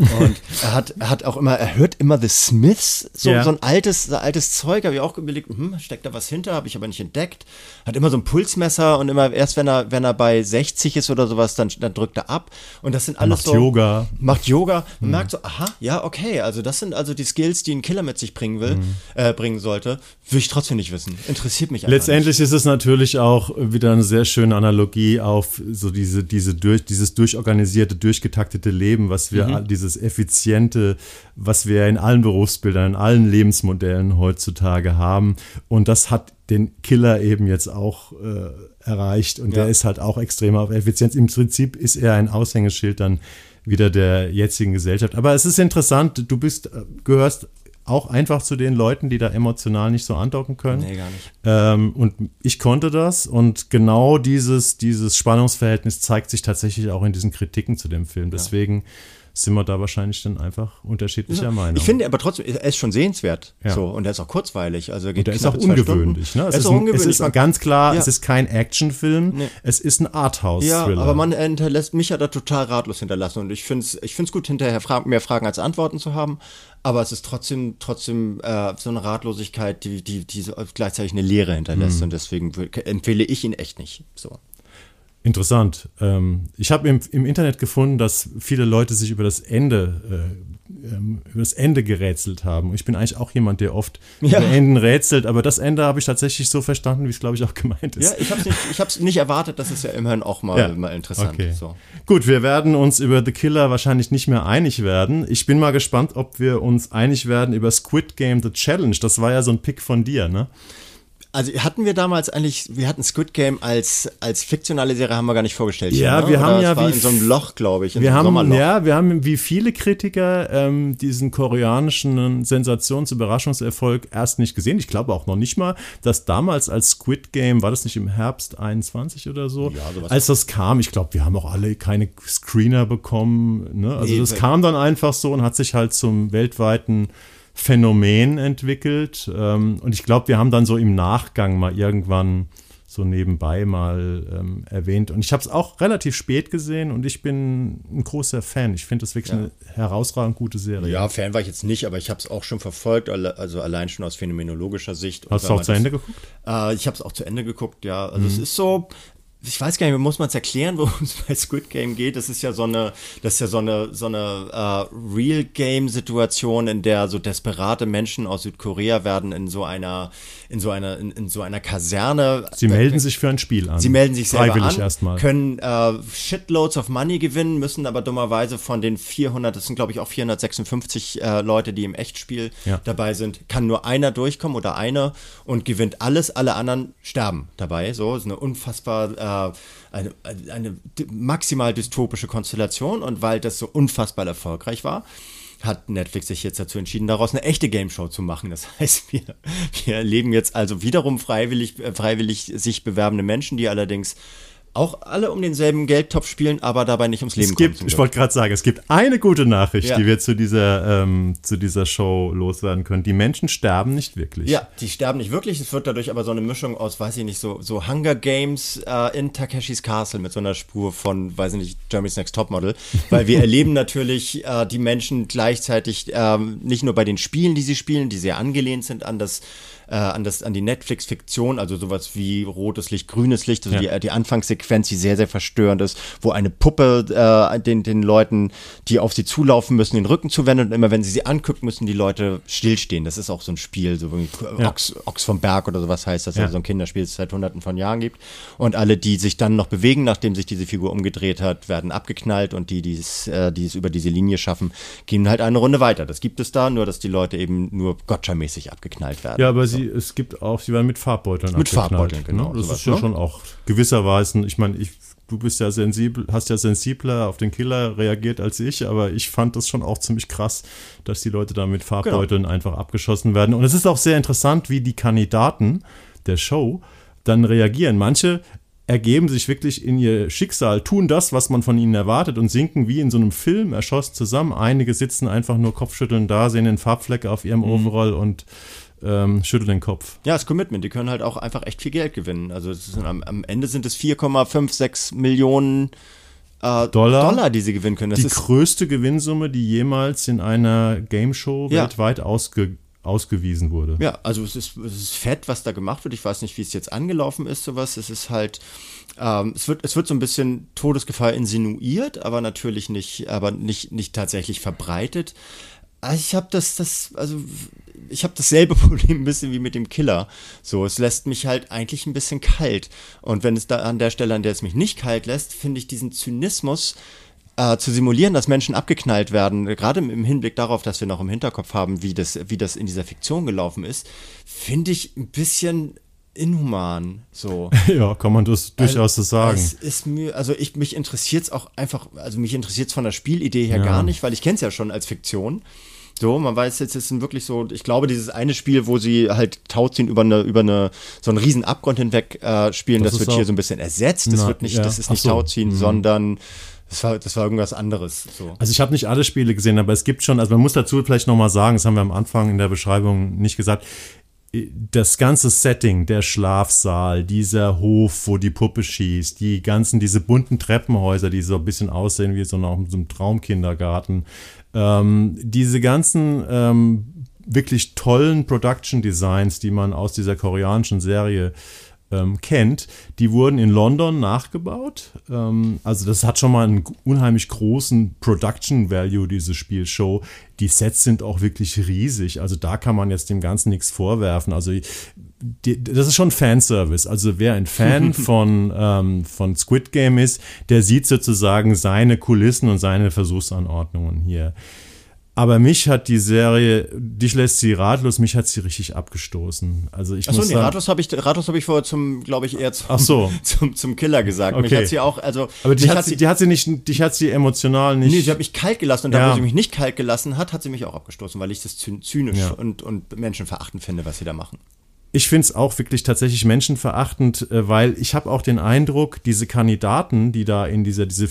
Und er hat, er hat auch immer, er hört immer The Smiths, so, ja. so ein altes, so altes Zeug, habe ich auch überlegt, hm, steckt da was hinter, habe ich aber nicht entdeckt. Hat immer so ein Pulsmesser und immer erst wenn er, wenn er bei 60 ist oder sowas, dann, dann drückt er ab. Und das sind alles macht so. Yoga. Macht Yoga. Man mhm. merkt so, aha, ja, okay, also das sind also die Skills, die ein Killer mit sich bringen will, mhm. äh, bringen sollte. Würde ich trotzdem nicht wissen. Interessiert mich einfach Letztendlich nicht. ist es natürlich auch wieder eine sehr schöne Analogie auf so diese, diese durch, dieses durchorganisierte, durchgetaktete Leben, was wir, mhm. dieses effiziente, was wir in allen Berufsbildern, in allen Lebensmodellen heutzutage haben. Und das hat den Killer eben jetzt auch äh, erreicht. Und ja. der ist halt auch extrem auf Effizienz. Im Prinzip ist er ein Aushängeschild dann wieder der jetzigen Gesellschaft. Aber es ist interessant, du bist, äh, gehörst auch einfach zu den Leuten, die da emotional nicht so andocken können. Nee, gar nicht. Ähm, und ich konnte das und genau dieses, dieses Spannungsverhältnis zeigt sich tatsächlich auch in diesen Kritiken zu dem Film. Deswegen ja sind wir da wahrscheinlich dann einfach unterschiedlicher ja. Meinung. Ich finde aber trotzdem, er ist schon sehenswert. Ja. So, und er ist auch kurzweilig. Also geht und er ist auch ungewöhnlich. Ne? Es, ist, ein, es ist ganz klar, ja. es ist kein Actionfilm, nee. es ist ein Arthouse-Thriller. Ja, aber man hinterlässt mich ja da total ratlos hinterlassen. Und ich finde es ich find's gut, hinterher fra mehr Fragen als Antworten zu haben. Aber es ist trotzdem, trotzdem äh, so eine Ratlosigkeit, die, die, die so gleichzeitig eine Leere hinterlässt. Mhm. Und deswegen empfehle ich ihn echt nicht. So. Interessant. Ähm, ich habe im, im, Internet gefunden, dass viele Leute sich über das Ende, äh, ähm, über das Ende gerätselt haben. Ich bin eigentlich auch jemand, der oft ja. über Enden rätselt, aber das Ende habe ich tatsächlich so verstanden, wie es, glaube ich, auch gemeint ist. Ja, ich habe es nicht, nicht, erwartet, das ist ja immerhin auch mal, ja. mal interessant. Okay. So. Gut, wir werden uns über The Killer wahrscheinlich nicht mehr einig werden. Ich bin mal gespannt, ob wir uns einig werden über Squid Game The Challenge. Das war ja so ein Pick von dir, ne? Also hatten wir damals eigentlich, wir hatten Squid Game als, als fiktionale Serie haben wir gar nicht vorgestellt. Ja, wir haben ja wie in so einem Loch, glaube ich. wir haben ja, wir haben wie viele Kritiker ähm, diesen koreanischen Sensations- Überraschungserfolg erst nicht gesehen. Ich glaube auch noch nicht mal, dass damals als Squid Game war das nicht im Herbst 21 oder so, ja, als das kam. Ich glaube, wir haben auch alle keine Screener bekommen. Ne? Also nee, das kam dann einfach so und hat sich halt zum weltweiten Phänomen entwickelt. Ähm, und ich glaube, wir haben dann so im Nachgang mal irgendwann so nebenbei mal ähm, erwähnt. Und ich habe es auch relativ spät gesehen und ich bin ein großer Fan. Ich finde das wirklich ja. eine herausragend gute Serie. Ja, Fan war ich jetzt nicht, aber ich habe es auch schon verfolgt, also allein schon aus phänomenologischer Sicht. Hast du auch zu Ende geguckt? Äh, ich habe es auch zu Ende geguckt, ja. Also mhm. es ist so, ich weiß gar nicht, muss man es erklären, worum es bei Squid Game geht? Das ist ja so eine, das ist ja so eine, so eine uh, Real Game Situation, in der so desperate Menschen aus Südkorea werden in so einer, in so einer, in, in so einer Kaserne. Sie melden sich für ein Spiel an. Sie melden sich selber Freiwillig an, erstmal. können uh, Shitloads of Money gewinnen, müssen aber dummerweise von den 400, das sind glaube ich auch 456 uh, Leute, die im Echtspiel Ja. dabei sind, kann nur einer durchkommen oder eine und gewinnt alles, alle anderen sterben dabei. So, ist eine unfassbar, äh, eine, eine maximal dystopische Konstellation und weil das so unfassbar erfolgreich war, hat Netflix sich jetzt dazu entschieden, daraus eine echte Game Show zu machen. Das heißt, wir, wir erleben jetzt also wiederum freiwillig, äh, freiwillig sich bewerbende Menschen, die allerdings auch alle um denselben Geldtopf spielen, aber dabei nicht ums Leben Es kommen. gibt, zum ich wollte gerade sagen, es gibt eine gute Nachricht, Ja. die wir zu dieser, ähm, zu dieser Show loswerden können. Die Menschen sterben nicht wirklich. Ja, die sterben nicht wirklich. Es wird dadurch aber so eine Mischung aus, weiß ich nicht, so, so Hunger Games äh, in Takeshis Castle mit so einer Spur von, weiß ich nicht, Jeremy's Next Topmodel. Weil wir erleben natürlich äh, die Menschen gleichzeitig ähm, nicht nur bei den Spielen, die sie spielen, die sehr angelehnt sind an das äh, an, das, an die Netflix-Fiktion, also sowas wie rotes Licht, grünes Licht, also Ja. die, die Anfangssequenz, die sehr, sehr verstörend ist, wo eine Puppe äh, den, den Leuten, die auf sie zulaufen müssen, den Rücken zuwendet und immer wenn sie sie anguckt, müssen die Leute stillstehen. Das ist auch so ein Spiel, so wie Ja. Ochs, Ochs vom Berg oder sowas heißt das, Ja. also so ein Kinderspiel, das es seit hunderten von Jahren gibt. Und alle, die sich dann noch bewegen, nachdem sich diese Figur umgedreht hat, werden abgeknallt und die, die es, äh, die es über diese Linie schaffen, gehen halt eine Runde weiter. Das gibt es da, nur dass die Leute eben nur Gotcha-mäßig abgeknallt werden. Ja, aber sie, es gibt auch, sie werden mit Farbbeuteln Mit Farbbeuteln, genau, Ne? Das sowas, ist ja ne? schon auch gewisserweise, ich meine, ich, du bist ja sensibel, hast ja sensibler auf den Killer reagiert als ich, aber ich fand das schon auch ziemlich krass, dass die Leute da mit Farbbeuteln Genau. einfach abgeschossen werden. Und es ist auch sehr interessant, wie die Kandidaten der Show dann reagieren. Manche ergeben sich wirklich in ihr Schicksal, tun das, was man von ihnen erwartet und sinken wie in so einem Film erschossen zusammen. Einige sitzen einfach nur kopfschütteln da, sehen den Farbfleck auf ihrem Mhm. Overall und ähm, schütteln den Kopf. Ja, das Commitment, die können halt auch einfach echt viel Geld gewinnen. Also am, am Ende sind es 4,56 Millionen äh, Dollar? Dollar, die sie gewinnen können. Das die ist größte Gewinnsumme, die jemals in einer Game Show Ja. weltweit ausge, ausgewiesen wurde. Ja, also es ist, es ist fett, was da gemacht wird. Ich weiß nicht, wie es jetzt angelaufen ist, sowas. Es ist halt, ähm, es wird, es wird so ein bisschen Todesgefahr insinuiert, aber natürlich nicht, aber nicht, nicht tatsächlich verbreitet. Also Ich habe das, das, also ich habe dasselbe Problem ein bisschen wie mit dem Killer. So, es lässt mich halt eigentlich ein bisschen kalt. Und wenn es da an der Stelle, an der es mich nicht kalt lässt, finde ich diesen Zynismus äh, zu simulieren, dass Menschen abgeknallt werden, gerade im Hinblick darauf, dass wir noch im Hinterkopf haben, wie das, wie das in dieser Fiktion gelaufen ist, finde ich ein bisschen inhuman. So. Ja, kann man das durchaus so sagen. Es ist mir, also ich, mich interessiert es auch einfach, also mich interessiert es von der Spielidee her Ja. gar nicht, weil ich kenne es ja schon als Fiktion. So, man weiß jetzt, es sind wirklich so, ich glaube, dieses eine Spiel, wo sie halt Tauziehen über eine, über eine, so einen riesen Abgrund hinweg äh, spielen, Das das, wird hier so ein bisschen ersetzt. Das Na, wird nicht, ja. das ist nicht so. Tauziehen, Mhm. sondern das war, das war irgendwas anderes. So. Also ich habe nicht alle Spiele gesehen, aber es gibt schon, also man muss dazu vielleicht nochmal sagen, das haben wir am Anfang in der Beschreibung nicht gesagt, das ganze Setting, der Schlafsaal, dieser Hof, wo die Puppe schießt, die ganzen, diese bunten Treppenhäuser, die so ein bisschen aussehen wie so nach so einem Traumkindergarten, ähm, diese ganzen ähm, wirklich tollen Production Designs, die man aus dieser koreanischen Serie ähm, kennt, die wurden in London nachgebaut. Ähm, also das hat schon mal einen unheimlich großen Production Value, diese Spielshow. Die Sets sind auch wirklich riesig. Also da kann man jetzt dem Ganzen nichts vorwerfen. Also die, das ist schon Fanservice. Also wer ein Fan von, ähm, von Squid Game ist, der sieht sozusagen seine Kulissen und seine Versuchsanordnungen hier. Aber mich hat die Serie, dich lässt sie ratlos, mich hat sie richtig abgestoßen. Also ich Achso, muss nee, sagen, Ratlos habe ich, Ratlos hab ich vorher zum, glaube ich, eher zum, Ach so. zum, zum Killer gesagt. Mich Okay. hat sie auch, also, aber mich dich hat, sie, die hat sie nicht, dich hat sie emotional nicht. Nee, sie hat mich kalt gelassen und da, Ja. wo sie mich nicht kalt gelassen hat, hat sie mich auch abgestoßen, weil ich das zyn- zynisch Ja. und, und menschenverachtend finde, was sie da machen. Ich finde es auch wirklich tatsächlich menschenverachtend, äh, weil ich habe auch den Eindruck, diese Kandidaten, die da in dieser, diese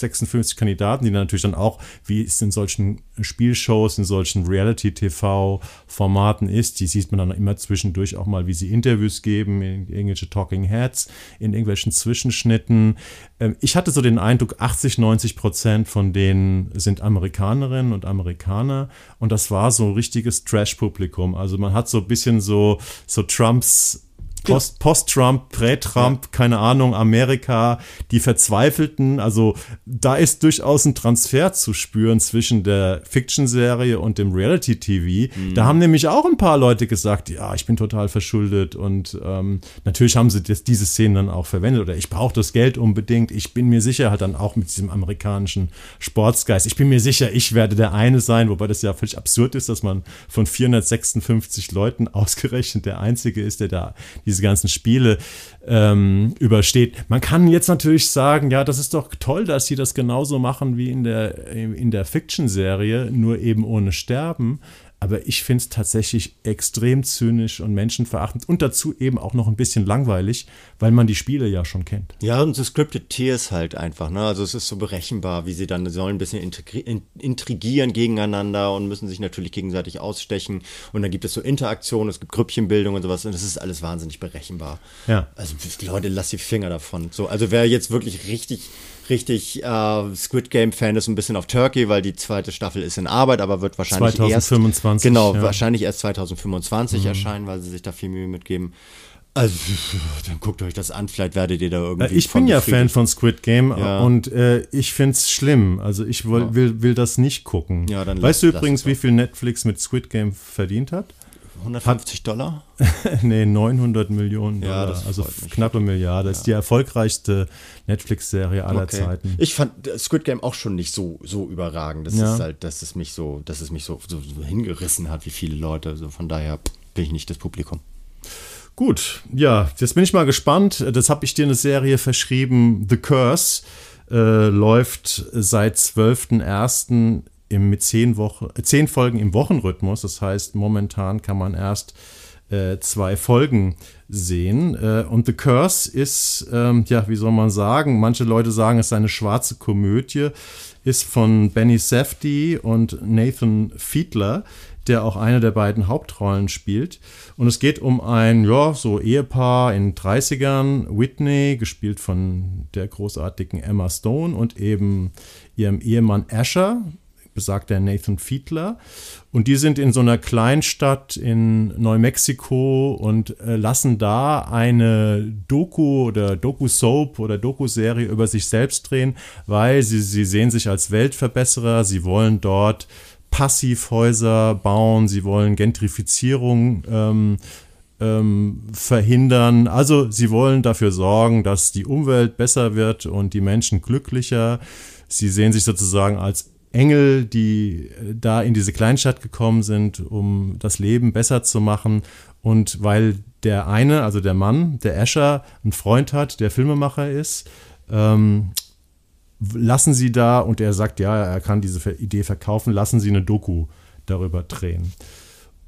456 Kandidaten, die dann natürlich dann auch, wie es in solchen Spielshows, in solchen Reality-TV-Formaten ist, die sieht man dann immer zwischendurch auch mal, wie sie Interviews geben, in irgendwelche Talking Heads, in irgendwelchen Zwischenschnitten. Ähm, Ich hatte so den Eindruck, 80, 90 Prozent von denen sind Amerikanerinnen und Amerikaner und das war so ein richtiges Trash-Publikum. Also man hat so ein bisschen so, so Trumps Post, Post-Trump, Prä-Trump, ja. keine Ahnung, Amerika, die Verzweifelten. Also da ist durchaus ein Transfer zu spüren zwischen der Fiction-Serie und dem Reality-TV. Mhm. Da haben nämlich auch ein paar Leute gesagt, ja, ich bin total verschuldet und ähm, natürlich haben sie das, diese Szenen dann auch verwendet oder ich brauche das Geld unbedingt. Ich bin mir sicher, halt dann auch mit diesem amerikanischen Sportsgeist. Ich bin mir sicher, ich werde der eine sein, wobei das ja völlig absurd ist, dass man von 456 Leuten ausgerechnet der Einzige ist, der da diese ganzen Spiele ähm, übersteht. Man kann jetzt natürlich sagen, ja, das ist doch toll, dass sie das genauso machen wie in der, in der Fiction-Serie, nur eben ohne Sterben. Aber ich finde es tatsächlich extrem zynisch und menschenverachtend und dazu eben auch noch ein bisschen langweilig, weil man die Spiele ja schon kennt. Ja, und so Scripted Tears halt einfach. Ne? Also es ist so berechenbar, wie sie dann sollen ein bisschen intrigieren gegeneinander und müssen sich natürlich gegenseitig ausstechen. Und dann gibt es so Interaktionen, es gibt Grüppchenbildung und sowas. Und das ist alles wahnsinnig berechenbar. Ja. Also Leute, lasst die Finger davon. So, also wer jetzt wirklich richtig richtig äh, Squid Game Fan ist ein bisschen auf Turkey, weil die zweite Staffel ist in Arbeit, aber wird wahrscheinlich 2025, erst genau ja. wahrscheinlich erst 2025 mhm. erscheinen, weil sie sich da viel Mühe mitgeben. Also, dann guckt euch das an, vielleicht werdet ihr da irgendwie. Ich bin ja Fan von Squid Game ja. und äh, ich finde es schlimm. Also, ich will, will, will das nicht gucken. Ja, dann weißt lass, du übrigens, wie viel Netflix mit Squid Game verdient hat? 150 Dollar? nee, 900 Millionen Dollar. Ja, also knappe Milliarde. Ja. ist die erfolgreichste Netflix-Serie aller okay. Zeiten. Ich fand Squid Game auch schon nicht so, so überragend. Das ja. ist halt, dass es mich so, dass es mich so, so, so hingerissen hat, wie viele Leute. Also von daher bin ich nicht das Publikum. Gut, ja, jetzt bin ich mal gespannt. Das habe ich dir eine Serie verschrieben. The Curse äh, läuft seit 12.01 im, mit zehn, Wochen, äh, zehn Folgen im Wochenrhythmus. Das heißt, momentan kann man erst äh, zwei Folgen sehen. Äh, und The Curse ist, ähm, ja, wie soll man sagen, manche Leute sagen, es ist eine schwarze Komödie, ist von Benny Safdie und Nathan Fiedler der auch eine der beiden Hauptrollen spielt. Und es geht um ein, ja, so Ehepaar in 30ern, Whitney, gespielt von der großartigen Emma Stone und eben ihrem Ehemann Asher, besagt der Nathan Fiedler. Und die sind in so einer Kleinstadt in Neumexiko und äh, lassen da eine Doku oder Doku-Soap oder Doku-Serie über sich selbst drehen, weil sie, sie sehen sich als Weltverbesserer, sie wollen dort Passivhäuser bauen, sie wollen Gentrifizierung ähm, ähm, verhindern. Also sie wollen dafür sorgen, dass die Umwelt besser wird und die Menschen glücklicher. Sie sehen sich sozusagen als Engel, die äh, da in diese Kleinstadt gekommen sind, um das Leben besser zu machen. Und weil der eine, also der Mann, der Escher, einen Freund hat, der Filmemacher ist, ähm, lassen Sie da, und er sagt, ja, er kann diese Idee verkaufen, lassen Sie eine Doku darüber drehen.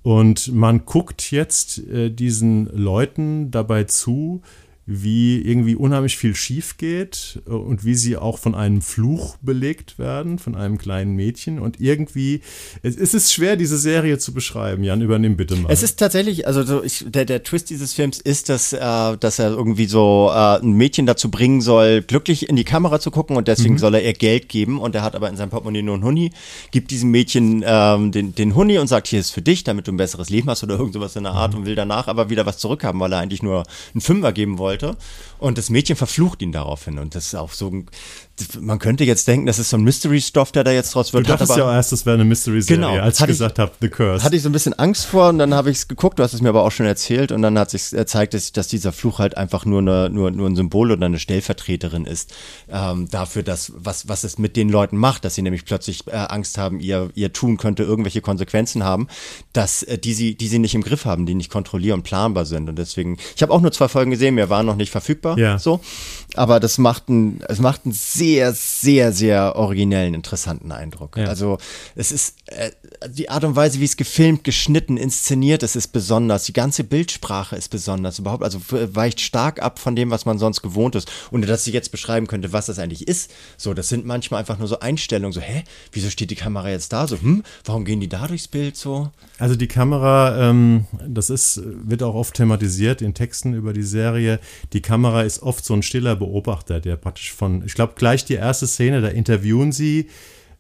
Und man guckt jetzt äh, diesen Leuten dabei zu, wie irgendwie unheimlich viel schief geht äh, und wie sie auch von einem Fluch belegt werden, von einem kleinen Mädchen. Und irgendwie, es, es ist schwer, diese Serie zu beschreiben. Jan, übernimm bitte mal. Es ist tatsächlich, also so ich, der, der Twist dieses Films ist, dass, äh, dass er irgendwie so äh, ein Mädchen dazu bringen soll, glücklich in die Kamera zu gucken und deswegen mhm. soll er ihr Geld geben. Und er hat aber in seinem Portemonnaie nur einen Huni, gibt diesem Mädchen ähm, den, den Huni und sagt, hier ist für dich, damit du ein besseres Leben hast oder irgend sowas in der Art mhm. und will danach aber wieder was zurückhaben, weil er eigentlich nur einen Fünfer geben wollte wollte. Und das Mädchen verflucht ihn daraufhin. Und das ist auch so man könnte jetzt denken, das ist so ein Mystery-Stoff, der da jetzt draus wird. Du dachtest ja auch erst, das wäre eine Mystery-Serie, genau, als ich gesagt habe, The Curse. Hatte ich so ein bisschen Angst vor und dann habe ich es geguckt, du hast es mir aber auch schon erzählt und dann hat sich gezeigt, dass, dass dieser Fluch halt einfach nur, eine, nur, nur ein Symbol oder eine Stellvertreterin ist ähm, dafür, dass, was, was es mit den Leuten macht, dass sie nämlich plötzlich äh, Angst haben, ihr, ihr Tun könnte irgendwelche Konsequenzen haben, dass äh, die, sie, die sie nicht im Griff haben, die nicht kontrollierbar und planbar sind. Und deswegen, ich habe auch nur zwei Folgen gesehen, mir waren noch nicht verfügbar. Ja. So. Aber das macht einen, es macht einen sehr, sehr, sehr originellen, interessanten Eindruck. Ja. Also es ist äh, die Art und Weise, wie es gefilmt, geschnitten, inszeniert, es ist besonders. Die ganze Bildsprache ist besonders. Überhaupt, also weicht stark ab von dem, was man sonst gewohnt ist. Und dass ich jetzt beschreiben könnte, was das eigentlich ist. So, das sind manchmal einfach nur so Einstellungen. So, hä, wieso steht die Kamera jetzt da? So, hm, warum gehen die da durchs Bild so? Also die Kamera, ähm, das ist, wird auch oft thematisiert in Texten über die Serie. Die Kamera ist oft so ein stiller Beobachter, der praktisch von, ich glaube, gleich die erste Szene, da interviewen sie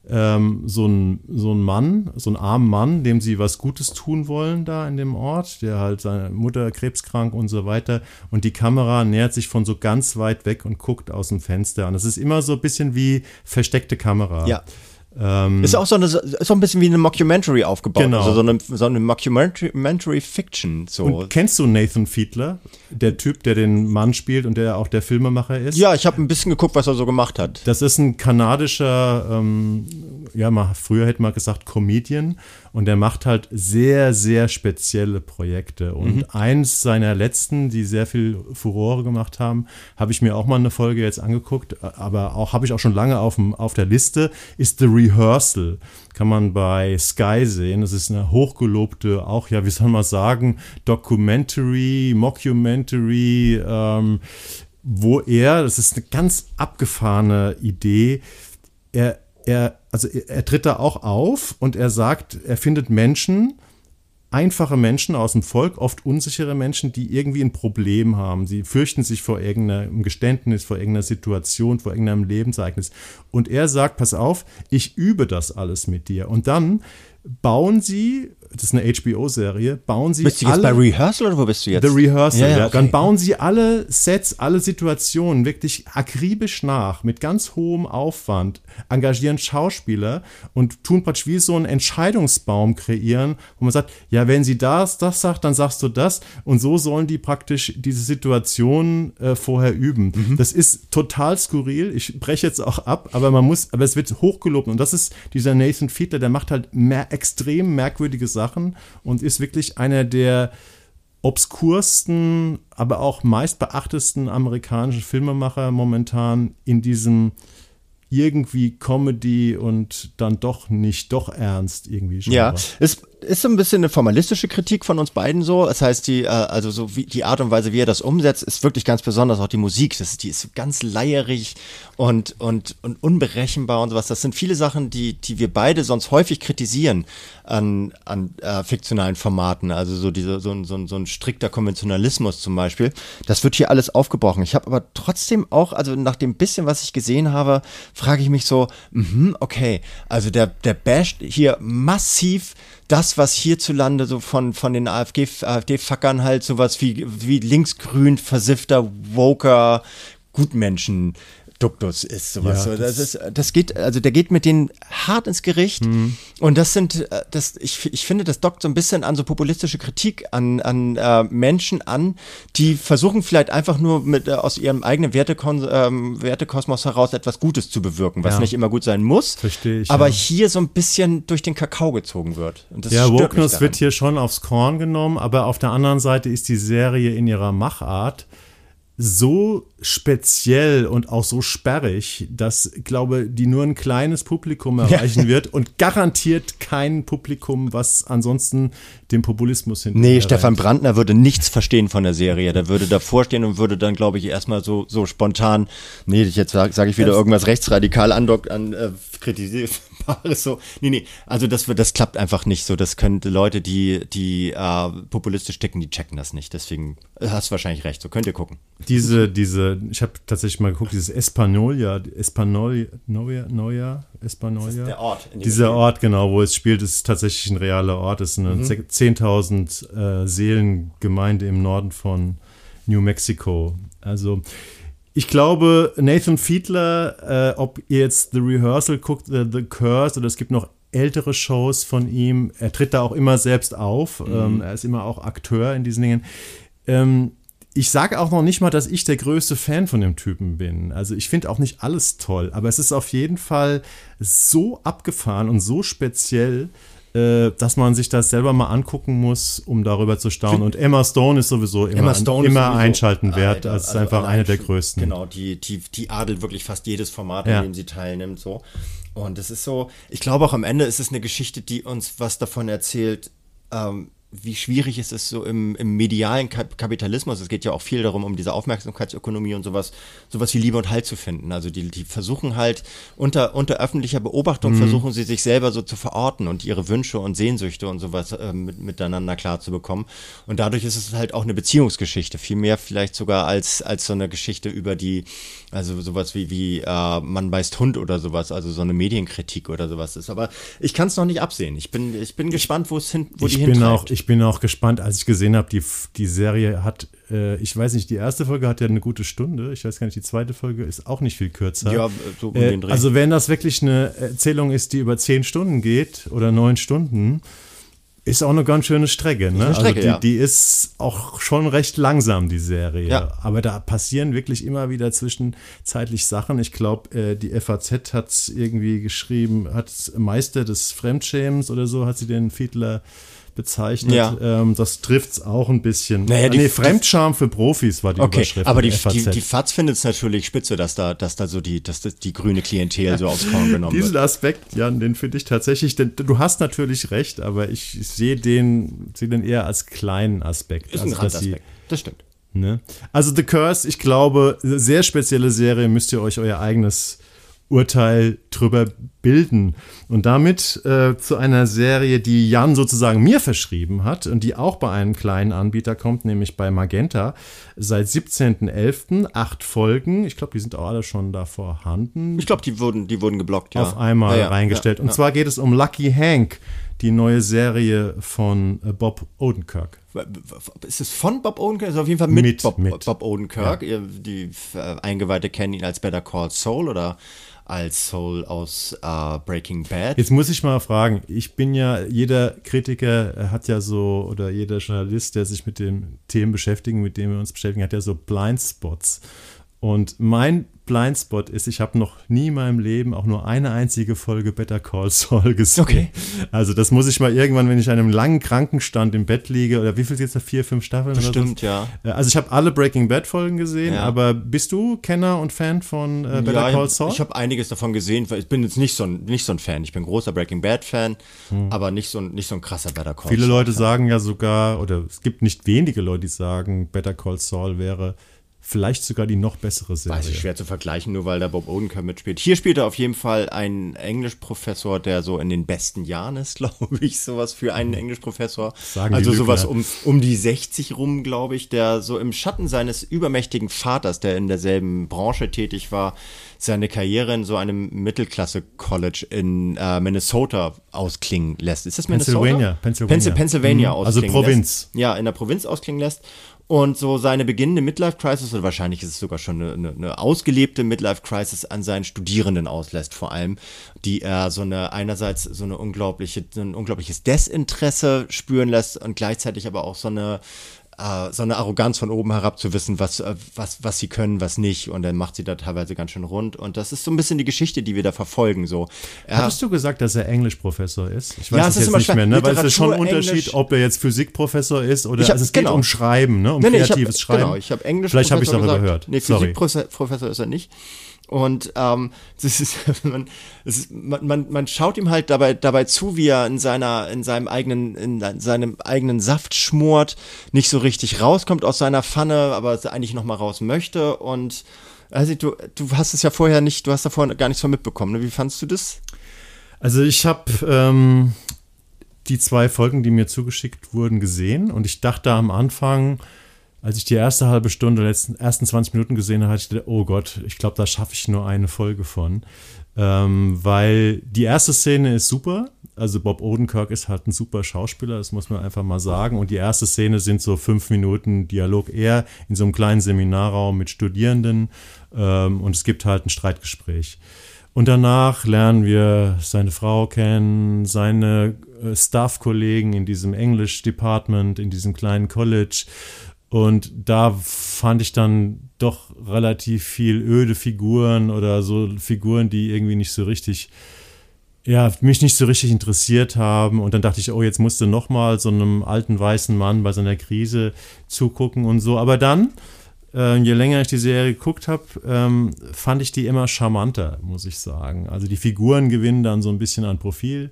ähm, so ein, so Mann, so einen armen Mann, dem sie was Gutes tun wollen da in dem Ort, der halt seine Mutter krebskrank und so weiter. Und die Kamera nähert sich von so ganz weit weg und guckt aus dem Fenster. Und es ist immer so ein bisschen wie versteckte Kamera. Ja. Ähm, ist auch so, eine, ist auch ein bisschen wie eine Mockumentary aufgebaut. Genau. Also so eine, so eine Mockumentary Fiction. So. Und kennst du Nathan Fiedler? Der Typ, der den Mann spielt und der auch der Filmemacher ist? Ja, ich habe ein bisschen geguckt, was er so gemacht hat. Das ist ein kanadischer, ähm, ja, mal, früher hätte man gesagt Comedian. Und er macht halt sehr, sehr spezielle Projekte. Und mhm. eins seiner letzten, die sehr viel Furore gemacht haben, habe ich mir auch mal eine Folge jetzt angeguckt, aber auch habe ich auch schon lange auf, dem, auf der Liste, ist The Rehearsal. Kann man bei Sky sehen. Das ist eine hochgelobte, auch ja, wie soll man sagen, Documentary, Mockumentary, ähm, wo er, das ist eine ganz abgefahrene Idee, er er, also er tritt da auch auf und er sagt, er findet Menschen, einfache Menschen aus dem Volk, oft unsichere Menschen, die irgendwie ein Problem haben. Sie fürchten sich vor irgendeinem Geständnis, vor irgendeiner Situation, vor irgendeinem Lebensereignis. Und er sagt, pass auf, ich übe das alles mit dir. Und dann bauen sie, das ist eine HBO-Serie, bauen sie. Bist du jetzt alle, bei Rehearsal oder wo bist du jetzt? The Rehearsal, ja. ja, ja. Okay. Dann bauen sie alle Sets, alle Situationen wirklich akribisch nach, mit ganz hohem Aufwand, engagieren Schauspieler und tun praktisch wie so einen Entscheidungsbaum kreieren, wo man sagt, ja, wenn sie das, das sagt, dann sagst du das. Und so sollen die praktisch diese Situation äh, vorher üben. Mhm. Das ist total skurril. Ich breche jetzt auch ab, aber man muss, aber es wird hochgelobt. Und das ist dieser Nathan Fiedler, der macht halt mehr extrem merkwürdige Sachen und ist wirklich einer der obskursten, aber auch meistbeachtesten amerikanischen Filmemacher momentan in diesem irgendwie Comedy und dann doch nicht, doch ernst irgendwie. Genre. Ja, es ist so ein bisschen eine formalistische Kritik von uns beiden so. Das heißt, die, äh, also so wie die Art und Weise, wie er das umsetzt, ist wirklich ganz besonders. Auch die Musik, das die ist ganz leierig und, und, und unberechenbar und sowas. Das sind viele Sachen, die, die wir beide sonst häufig kritisieren an, an äh, fiktionalen Formaten. Also so diese, so, ein, so, so ein strikter Konventionalismus zum Beispiel. Das wird hier alles aufgebrochen. Ich habe aber trotzdem auch, also nach dem bisschen, was ich gesehen habe, frage ich mich so, mh, okay, also der, der basht hier massiv das, was hierzulande so von, von den AfD-Fackern AfD halt sowas wie, wie linksgrün, versiffter, woker Gutmenschen Duktus ist sowas. Ja, das, ist, das geht, also der geht mit denen hart ins Gericht. Mhm. Und das sind, äh, das, ich, ich finde, das dockt so ein bisschen an so populistische Kritik an, an äh, Menschen an, die versuchen vielleicht einfach nur mit äh, aus ihrem eigenen Wertekon ähm, Wertekosmos heraus etwas Gutes zu bewirken, was ja. nicht immer gut sein muss. Verstehe ich. Aber ja. hier so ein bisschen durch den Kakao gezogen wird. ja, Wokeness wird hier schon aufs Korn genommen, aber auf der anderen Seite ist die Serie in ihrer Machart so speziell und auch so sperrig, dass, glaube die nur ein kleines Publikum erreichen ja. wird und garantiert kein Publikum, was ansonsten dem Populismus hinterher Nee, Stefan Brandner würde nichts verstehen von der Serie. Der würde davor stehen und würde dann, glaube ich, erstmal so, so spontan, nee, jetzt sage sag ich wieder irgendwas rechtsradikal andockt, an, äh, kritisiert. So. Nee, nee, also das, das klappt einfach nicht so. Das könnte Leute, die, die äh, populistisch ticken, die checken das nicht. Deswegen hast du wahrscheinlich recht. So könnt ihr gucken. Diese, diese, ich habe tatsächlich mal geguckt, dieses Espanolia, Espanolia, Noia, Noia, Espanolia. Das ist der Ort. Dieser Spiel. Ort, genau, wo es spielt, ist tatsächlich ein realer Ort. Es ist eine mhm. 10.000 äh, Seelengemeinde im Norden von New Mexico. Also ich glaube, Nathan Fiedler, äh, ob ihr jetzt The Rehearsal guckt, äh, The Curse, oder es gibt noch ältere Shows von ihm, er tritt da auch immer selbst auf, mhm. ähm, er ist immer auch Akteur in diesen Dingen. Ähm, ich sage auch noch nicht mal, dass ich der größte Fan von dem Typen bin. Also ich finde auch nicht alles toll, aber es ist auf jeden Fall so abgefahren und so speziell, dass man sich das selber mal angucken muss, um darüber zu staunen. Und Emma Stone ist sowieso immer, immer sowieso einschalten wert. Das ist also einfach eine der größten. Genau, die, die, die adelt wirklich fast jedes Format, ja. in dem sie teilnimmt. So. Und es ist so, ich glaube auch am Ende ist es eine Geschichte, die uns was davon erzählt, ähm, wie schwierig es ist, so im, im medialen Kapitalismus. Es geht ja auch viel darum, um diese Aufmerksamkeitsökonomie und sowas, sowas wie Liebe und Halt zu finden. Also die, die versuchen halt unter, unter öffentlicher Beobachtung, mhm. versuchen sie sich selber so zu verorten und ihre Wünsche und Sehnsüchte und sowas äh, mit, miteinander klar zu bekommen. Und dadurch ist es halt auch eine Beziehungsgeschichte, viel mehr vielleicht sogar als, als so eine Geschichte über die, also sowas wie, wie äh, man beißt Hund oder sowas, also so eine Medienkritik oder sowas ist. Aber ich kann es noch nicht absehen. Ich bin, ich bin gespannt, wo es hin, wo ich die bin auch, Ich bin auch gespannt, als ich gesehen habe, die, die Serie hat, äh, ich weiß nicht, die erste Folge hat ja eine gute Stunde. Ich weiß gar nicht, die zweite Folge ist auch nicht viel kürzer. Ja, so um äh, den Dreh. Also wenn das wirklich eine Erzählung ist, die über zehn Stunden geht oder neun Stunden, ist auch eine ganz schöne Strecke, ne? Eine Strecke, also die, ja. die ist auch schon recht langsam, die Serie. Ja. Aber da passieren wirklich immer wieder zwischenzeitlich Sachen. Ich glaube, äh, die FAZ hat es irgendwie geschrieben, hat Meister des Fremdschämens oder so, hat sie den Fiedler bezeichnet. Ja. Ähm, das trifft es auch ein bisschen. Naja, die, nee, Fremdscham für Profis war die okay, Überschrift. Aber die, die, die FAZ findet es natürlich spitze, dass da, dass da so die, dass das die grüne Klientel so aufs Korn genommen Diesen wird. Diesen Aspekt, Jan, den finde ich tatsächlich, denn du hast natürlich recht, aber ich sehe den, sehe den eher als kleinen Aspekt. Ist ein also, Randaspekt, das stimmt. Ne? Also The Curse, ich glaube, sehr spezielle Serie, müsst ihr euch euer eigenes Urteil drüber bilden. Und damit äh, zu einer Serie, die Jan sozusagen mir verschrieben hat und die auch bei einem kleinen Anbieter kommt, nämlich bei Magenta. Seit 17.11. acht Folgen. Ich glaube, die sind auch alle schon da vorhanden. Ich glaube, die wurden, die wurden geblockt, ja. Auf einmal ja, ja, reingestellt. Ja, und zwar geht es um Lucky Hank, die neue Serie von äh, Bob Odenkirk. Ist es von Bob Odenkirk? Ist auf jeden Fall mit, mit Bob, mit. Bob Odenkirk. Die äh, Eingeweihte kennen ihn als Better Call Soul oder als Soul aus uh, Breaking Bad. Jetzt muss ich mal fragen, ich bin ja, jeder Kritiker hat ja so, oder jeder Journalist, der sich mit den Themen beschäftigt, mit denen wir uns beschäftigen, hat ja so Blindspots. Und mein Blindspot ist, ich habe noch nie in meinem Leben auch nur eine einzige Folge Better Call Saul gesehen. Okay. Also das muss ich mal irgendwann, wenn ich an einem langen Krankenstand im Bett liege, oder wie viel jetzt da? Vier, fünf Staffeln? Bestimmt, ja. Also ich habe alle Breaking Bad Folgen gesehen, ja. aber bist du Kenner und Fan von äh, Better ja, Call Saul? Ich habe einiges davon gesehen, weil ich bin jetzt nicht so ein, nicht so ein Fan. Ich bin großer Breaking Bad Fan, hm. aber nicht so, ein, nicht so ein krasser Better Call Viele Saul. Viele Leute sagen ja sogar, oder es gibt nicht wenige Leute, die sagen, Better Call Saul wäre vielleicht sogar die noch bessere Serie. Weiß ich schwer zu vergleichen, nur weil da Bob Odenkirk mitspielt. Hier spielt er auf jeden Fall einen Englischprofessor, der so in den besten Jahren ist, glaube ich, sowas für einen Englischprofessor. Sagen also sowas um, um die 60 rum, glaube ich, der so im Schatten seines übermächtigen Vaters, der in derselben Branche tätig war, seine Karriere in so einem Mittelklasse-College in äh, Minnesota ausklingen lässt. Ist das Minnesota? Pennsylvania. Pennsylvania, Pennsylvania mhm. Also Provinz. Lässt. Ja, in der Provinz ausklingen lässt und so seine beginnende Midlife-Crisis, oder wahrscheinlich ist es sogar schon eine, eine, ausgelebte Midlife-Crisis an seinen Studierenden auslässt, vor allem, die er so eine, einerseits so eine unglaubliche, so ein unglaubliches Desinteresse spüren lässt und gleichzeitig aber auch so eine, äh, so eine Arroganz von oben herab zu wissen, was, äh, was, was sie können, was nicht. Und dann macht sie da teilweise ganz schön rund. Und das ist so ein bisschen die Geschichte, die wir da verfolgen. So. Hattest du gesagt, dass er Englischprofessor ist? Ich weiß ja, es jetzt nicht mehr, ne? Weil es ist schon ein Unterschied, Englisch. ob er jetzt Physikprofessor ist oder hab, also es geht genau. um Schreiben, ne? um nee, nee, kreatives hab, Schreiben. Genau, ich habe Englisch. Vielleicht habe ich es auch überhört. Nee, Physikprofessor ist er nicht. Und ähm, das ist, man, das ist, man, man, man schaut ihm halt dabei, dabei zu, wie er in seiner, in seinem eigenen, in seinem eigenen Saft schmort, nicht so richtig rauskommt aus seiner Pfanne, aber eigentlich noch mal raus möchte. Und also du, du hast es ja vorher nicht, du hast davor gar nichts von mitbekommen. Ne? Wie fandst du das? Also ich habe ähm, die zwei Folgen, die mir zugeschickt wurden, gesehen und ich dachte am Anfang, als ich die erste halbe Stunde, letzten ersten 20 Minuten gesehen habe, hatte ich gedacht, oh Gott, ich glaube, da schaffe ich nur eine Folge von. Ähm, weil die erste Szene ist super. Also Bob Odenkirk ist halt ein super Schauspieler, das muss man einfach mal sagen. Und die erste Szene sind so fünf Minuten Dialog eher in so einem kleinen Seminarraum mit Studierenden. Ähm, und es gibt halt ein Streitgespräch. Und danach lernen wir seine Frau kennen, seine äh, Staff-Kollegen in diesem English-Department, in diesem kleinen College. Und da fand ich dann doch relativ viel öde Figuren oder so Figuren, die irgendwie nicht so richtig, ja, mich nicht so richtig interessiert haben. Und dann dachte ich, oh, jetzt musst du nochmal so einem alten weißen Mann bei seiner Krise zugucken und so. Aber dann, äh, je länger ich die Serie geguckt habe, ähm, fand ich die immer charmanter, muss ich sagen. Also die Figuren gewinnen dann so ein bisschen an Profil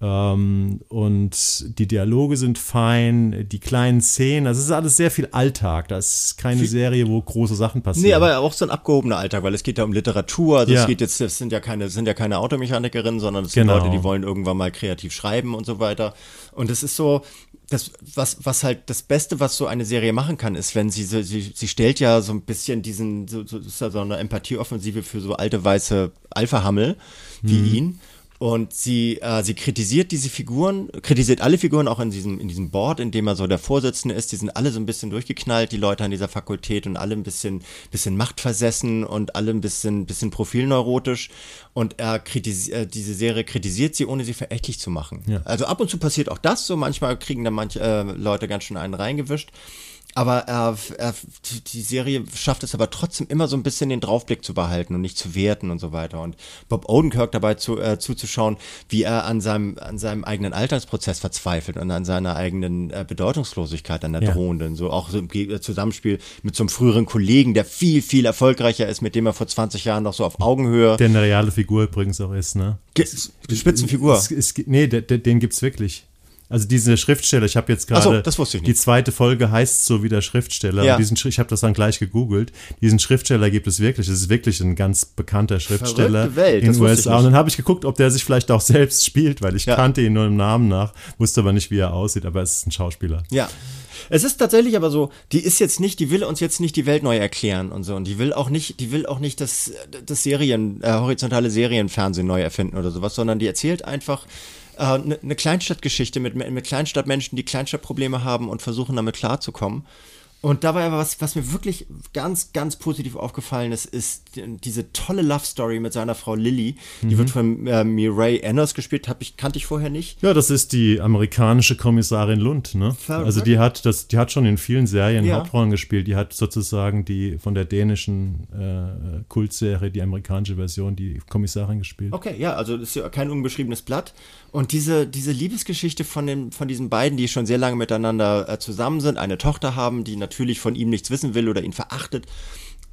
und die Dialoge sind fein, die kleinen Szenen, das ist alles sehr viel Alltag. Das ist keine Serie, wo große Sachen passieren. Nee, aber auch so ein abgehobener Alltag, weil es geht ja um Literatur. Also Ja. es geht jetzt, es sind ja keine, sind ja keine Automechanikerinnen, sondern es sind Genau. Leute, die wollen irgendwann mal kreativ schreiben und so weiter. Und es ist so, das, was, was halt das Beste, was so eine Serie machen kann, ist, wenn sie, sie, sie stellt ja so ein bisschen diesen, so, so, das ist ja so eine Empathieoffensive für so alte weiße Alpha-Hammel wie Mhm. ihn. Und sie, äh, sie kritisiert diese Figuren, kritisiert alle Figuren auch in diesem, in diesem Board, in dem er so der Vorsitzende ist. Die sind alle so ein bisschen durchgeknallt, die Leute an dieser Fakultät und alle ein bisschen, bisschen machtversessen und alle ein bisschen, bisschen profilneurotisch. Und er kritisiert, äh, diese Serie kritisiert sie, ohne sie verächtlich zu machen. Ja. Also ab und zu passiert auch das so. Manchmal kriegen da manche äh, Leute ganz schön einen reingewischt. Aber er, er, die- die Serie schafft es aber trotzdem immer so ein bisschen den Draufblick zu behalten und nicht zu werten und so weiter. Und Bob Odenkirk dabei zu, äh, zuzuschauen, wie er an seinem, an seinem eigenen Altersprozess verzweifelt und an seiner eigenen äh, Bedeutungslosigkeit, an der Ja. drohenden. So auch so im äh, Zusammenspiel mit so einem früheren Kollegen, der viel, viel erfolgreicher ist, mit dem er vor 20 Jahren noch so auf Augenhöhe. der eine reale Figur übrigens auch ist, ne? Ge- Spitzenfigur. Es, es, nee, der, der, den gibt's wirklich. Also diese Schriftsteller, ich habe jetzt so, gerade ich die zweite Folge heißt so wie der Schriftsteller. Ja. Diesen, ich habe das dann gleich gegoogelt. Diesen Schriftsteller gibt es wirklich. Es ist wirklich ein ganz bekannter Schriftsteller Welt, in den USA. Und dann habe ich geguckt, ob der sich vielleicht auch selbst spielt, weil ich Ja. kannte ihn nur im Namen nach, wusste aber nicht, wie er aussieht. Aber es ist ein Schauspieler. Ja. Es ist tatsächlich aber so, die ist jetzt nicht, die will uns jetzt nicht die Welt neu erklären und so. Und die will auch nicht, die will auch nicht das, das Serien, äh, horizontale Serienfernsehen neu erfinden oder sowas, sondern die erzählt einfach eine äh, ne Kleinstadtgeschichte mit, mit Kleinstadtmenschen, die Kleinstadtprobleme haben und versuchen damit klarzukommen. Und dabei aber was, was mir wirklich ganz, ganz positiv aufgefallen ist, ist die- diese tolle Love Story mit seiner Frau Lily. Die wird von äh, Mireille Enos gespielt, hab ich, kannte ich vorher nicht. Ja, das ist die amerikanische Kommissarin Lund, ne? Verrückt. Also die hat das, die hat schon in vielen Serien Ja. Hauptrollen gespielt. Die hat sozusagen die von der dänischen äh, Kultserie, die amerikanische Version, die Kommissarin gespielt. Okay, ja, also das ist ja kein unbeschriebenes Blatt. Und diese, diese Liebesgeschichte von, den, von diesen beiden, die schon sehr lange miteinander äh, zusammen sind, eine Tochter haben, die natürlich von ihm nichts wissen will oder ihn verachtet,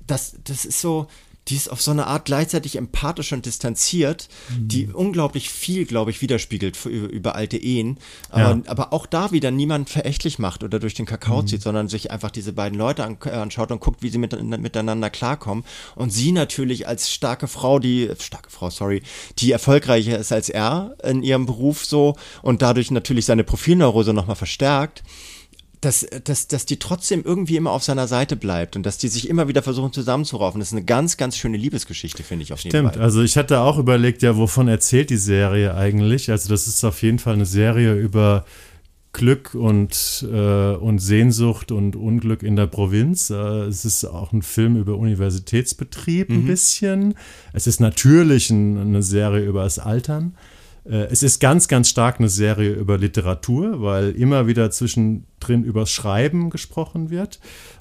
das, das ist so, die ist auf so eine Art gleichzeitig empathisch und distanziert, die unglaublich viel, glaube ich, widerspiegelt für, über, alte Ehen. Aber, Ja. aber auch da wieder niemand verächtlich macht oder durch den Kakao zieht, sondern sich einfach diese beiden Leute an, äh, anschaut und guckt, wie sie mit, miteinander klarkommen. Und sie natürlich als starke Frau, die, starke Frau, sorry, die erfolgreicher ist als er in ihrem Beruf so und dadurch natürlich seine Profilneurose nochmal verstärkt dass, dass, dass die trotzdem irgendwie immer auf seiner Seite bleibt und dass die sich immer wieder versuchen zusammenzuraufen. Das ist eine ganz, ganz schöne Liebesgeschichte, finde ich auf jeden Stimmt, Fall. also ich hatte auch überlegt, ja, wovon erzählt die Serie eigentlich? Also das ist auf jeden Fall eine Serie über Glück und, äh, und Sehnsucht und Unglück in der Provinz. Äh, es ist auch ein Film über Universitätsbetrieb ein bisschen. Es ist natürlich ein, eine Serie über das Altern. Äh, Es ist ganz, ganz stark eine Serie über Literatur, weil immer wieder zwischendrin übers Schreiben gesprochen wird.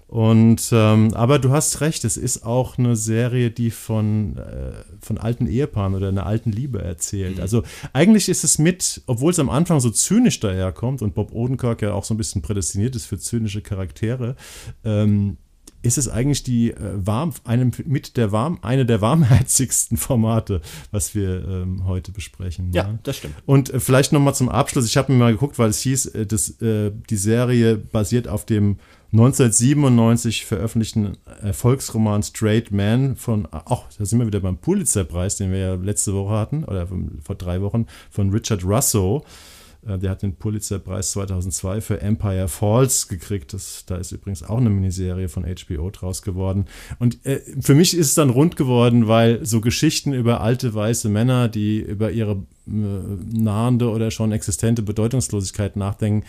Und ähm, aber du hast recht, es ist auch eine Serie, die von, äh, von alten Ehepaaren oder einer alten Liebe erzählt. Also eigentlich ist es mit, obwohl es am Anfang so zynisch daherkommt und Bob Odenkirk ja auch so ein bisschen prädestiniert ist für zynische Charaktere, ähm, ist es eigentlich die äh, warm, einem, mit der warm, eine der warmherzigsten Formate, was wir ähm, heute besprechen. Ja, ne? das stimmt. Und äh, vielleicht noch mal zum Abschluss. Ich habe mir mal geguckt, weil es hieß, äh, dass, äh, die Serie basiert auf dem 1997 veröffentlichten Erfolgsroman Straight Man von, auch da sind wir wieder beim Pulitzer-Preis, den wir ja letzte Woche hatten, oder vor drei Wochen, von Richard Russo. Äh, Der hat den Pulitzer-Preis 2002 für Empire Falls gekriegt. Das, da ist übrigens auch eine Miniserie von HBO draus geworden. Und äh, für mich ist es dann rund geworden, weil so Geschichten über alte weiße Männer, die über ihre äh, nahende oder schon existente Bedeutungslosigkeit nachdenken,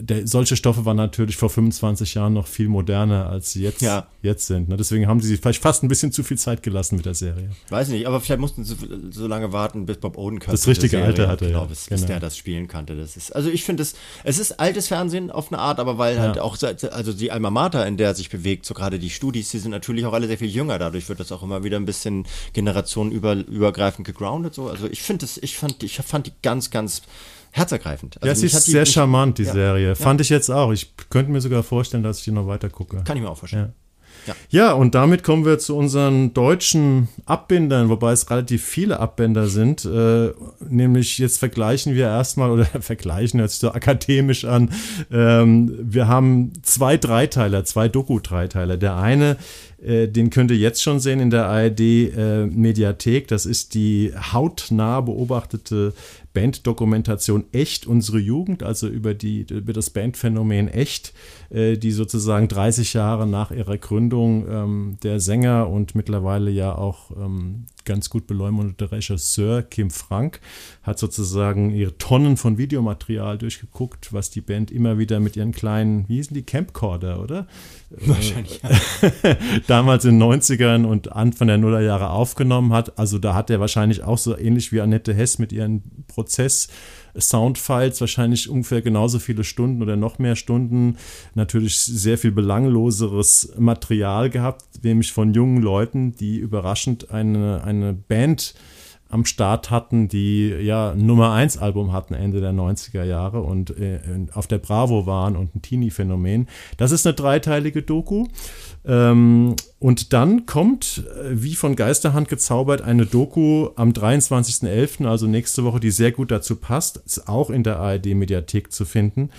der, solche Stoffe waren natürlich vor 25 Jahren noch viel moderner, als sie jetzt, Ja. jetzt sind. Ne? Deswegen haben sie sich vielleicht fast ein bisschen zu viel Zeit gelassen mit der Serie. Weiß nicht, aber vielleicht mussten sie so lange warten, bis Bob Odenkirk Das richtige Alter hat, hatte, genau, ja. bis, bis Genau. der das spielen kannte. Das ist, also ich finde es, es ist altes Fernsehen auf eine Art, aber weil halt Ja. auch, seit- also die Alma Mater, in der er sich bewegt, so gerade die Studis, die sind natürlich auch alle sehr viel jünger. Dadurch wird das auch immer wieder ein bisschen generationenübergreifend gegroundet. So. Also ich finde es, ich fand, ich fand die ganz, ganz herzergreifend. Also ja, sie ist die- sehr mich- charmant, die ja, Serie. Fand ich jetzt auch. Ich könnte mir sogar vorstellen, dass ich die noch weiter gucke. Kann ich mir auch vorstellen. Ja. Ja. ja, und damit kommen wir zu unseren deutschen Abbindern, wobei es relativ viele Abbinder sind. Äh, nämlich jetzt vergleichen wir erstmal, oder vergleichen hört sich so akademisch an. Ähm, wir haben zwei Dreiteiler, zwei Doku-Dreiteiler. Der eine den könnt ihr jetzt schon sehen in der ARD-Mediathek. Äh, das ist die hautnah beobachtete Banddokumentation Echt, unsere Jugend, also über, die, über das Bandphänomen Echt, äh, die sozusagen 30 Jahre nach ihrer Gründung ähm, der Sänger und mittlerweile ja auch ähm, ganz gut beleumundete Regisseur Kim Frank hat sozusagen ihre Tonnen von Videomaterial durchgeguckt, was die Band immer wieder mit ihren kleinen, wie hießen die, Campcorder, oder? Wahrscheinlich. Ja. Damals in den 90ern und Anfang der Nullerjahre aufgenommen hat. Also da hat er wahrscheinlich auch so ähnlich wie Annette Hess mit ihren Prozess- Soundfiles wahrscheinlich ungefähr genauso viele Stunden oder noch mehr Stunden. Natürlich sehr viel belangloseres Material gehabt, nämlich von jungen Leuten, die überraschend eine, eine Band am Start hatten, die ja Nummer 1 Album hatten Ende der 90er Jahre und äh, auf der Bravo waren und ein Teenie-Phänomen. Das ist eine dreiteilige Doku. Ähm, und dann kommt, äh, wie von Geisterhand gezaubert, eine Doku am 23.11., also nächste Woche, die sehr gut dazu passt, ist auch in der ARD-Mediathek zu finden.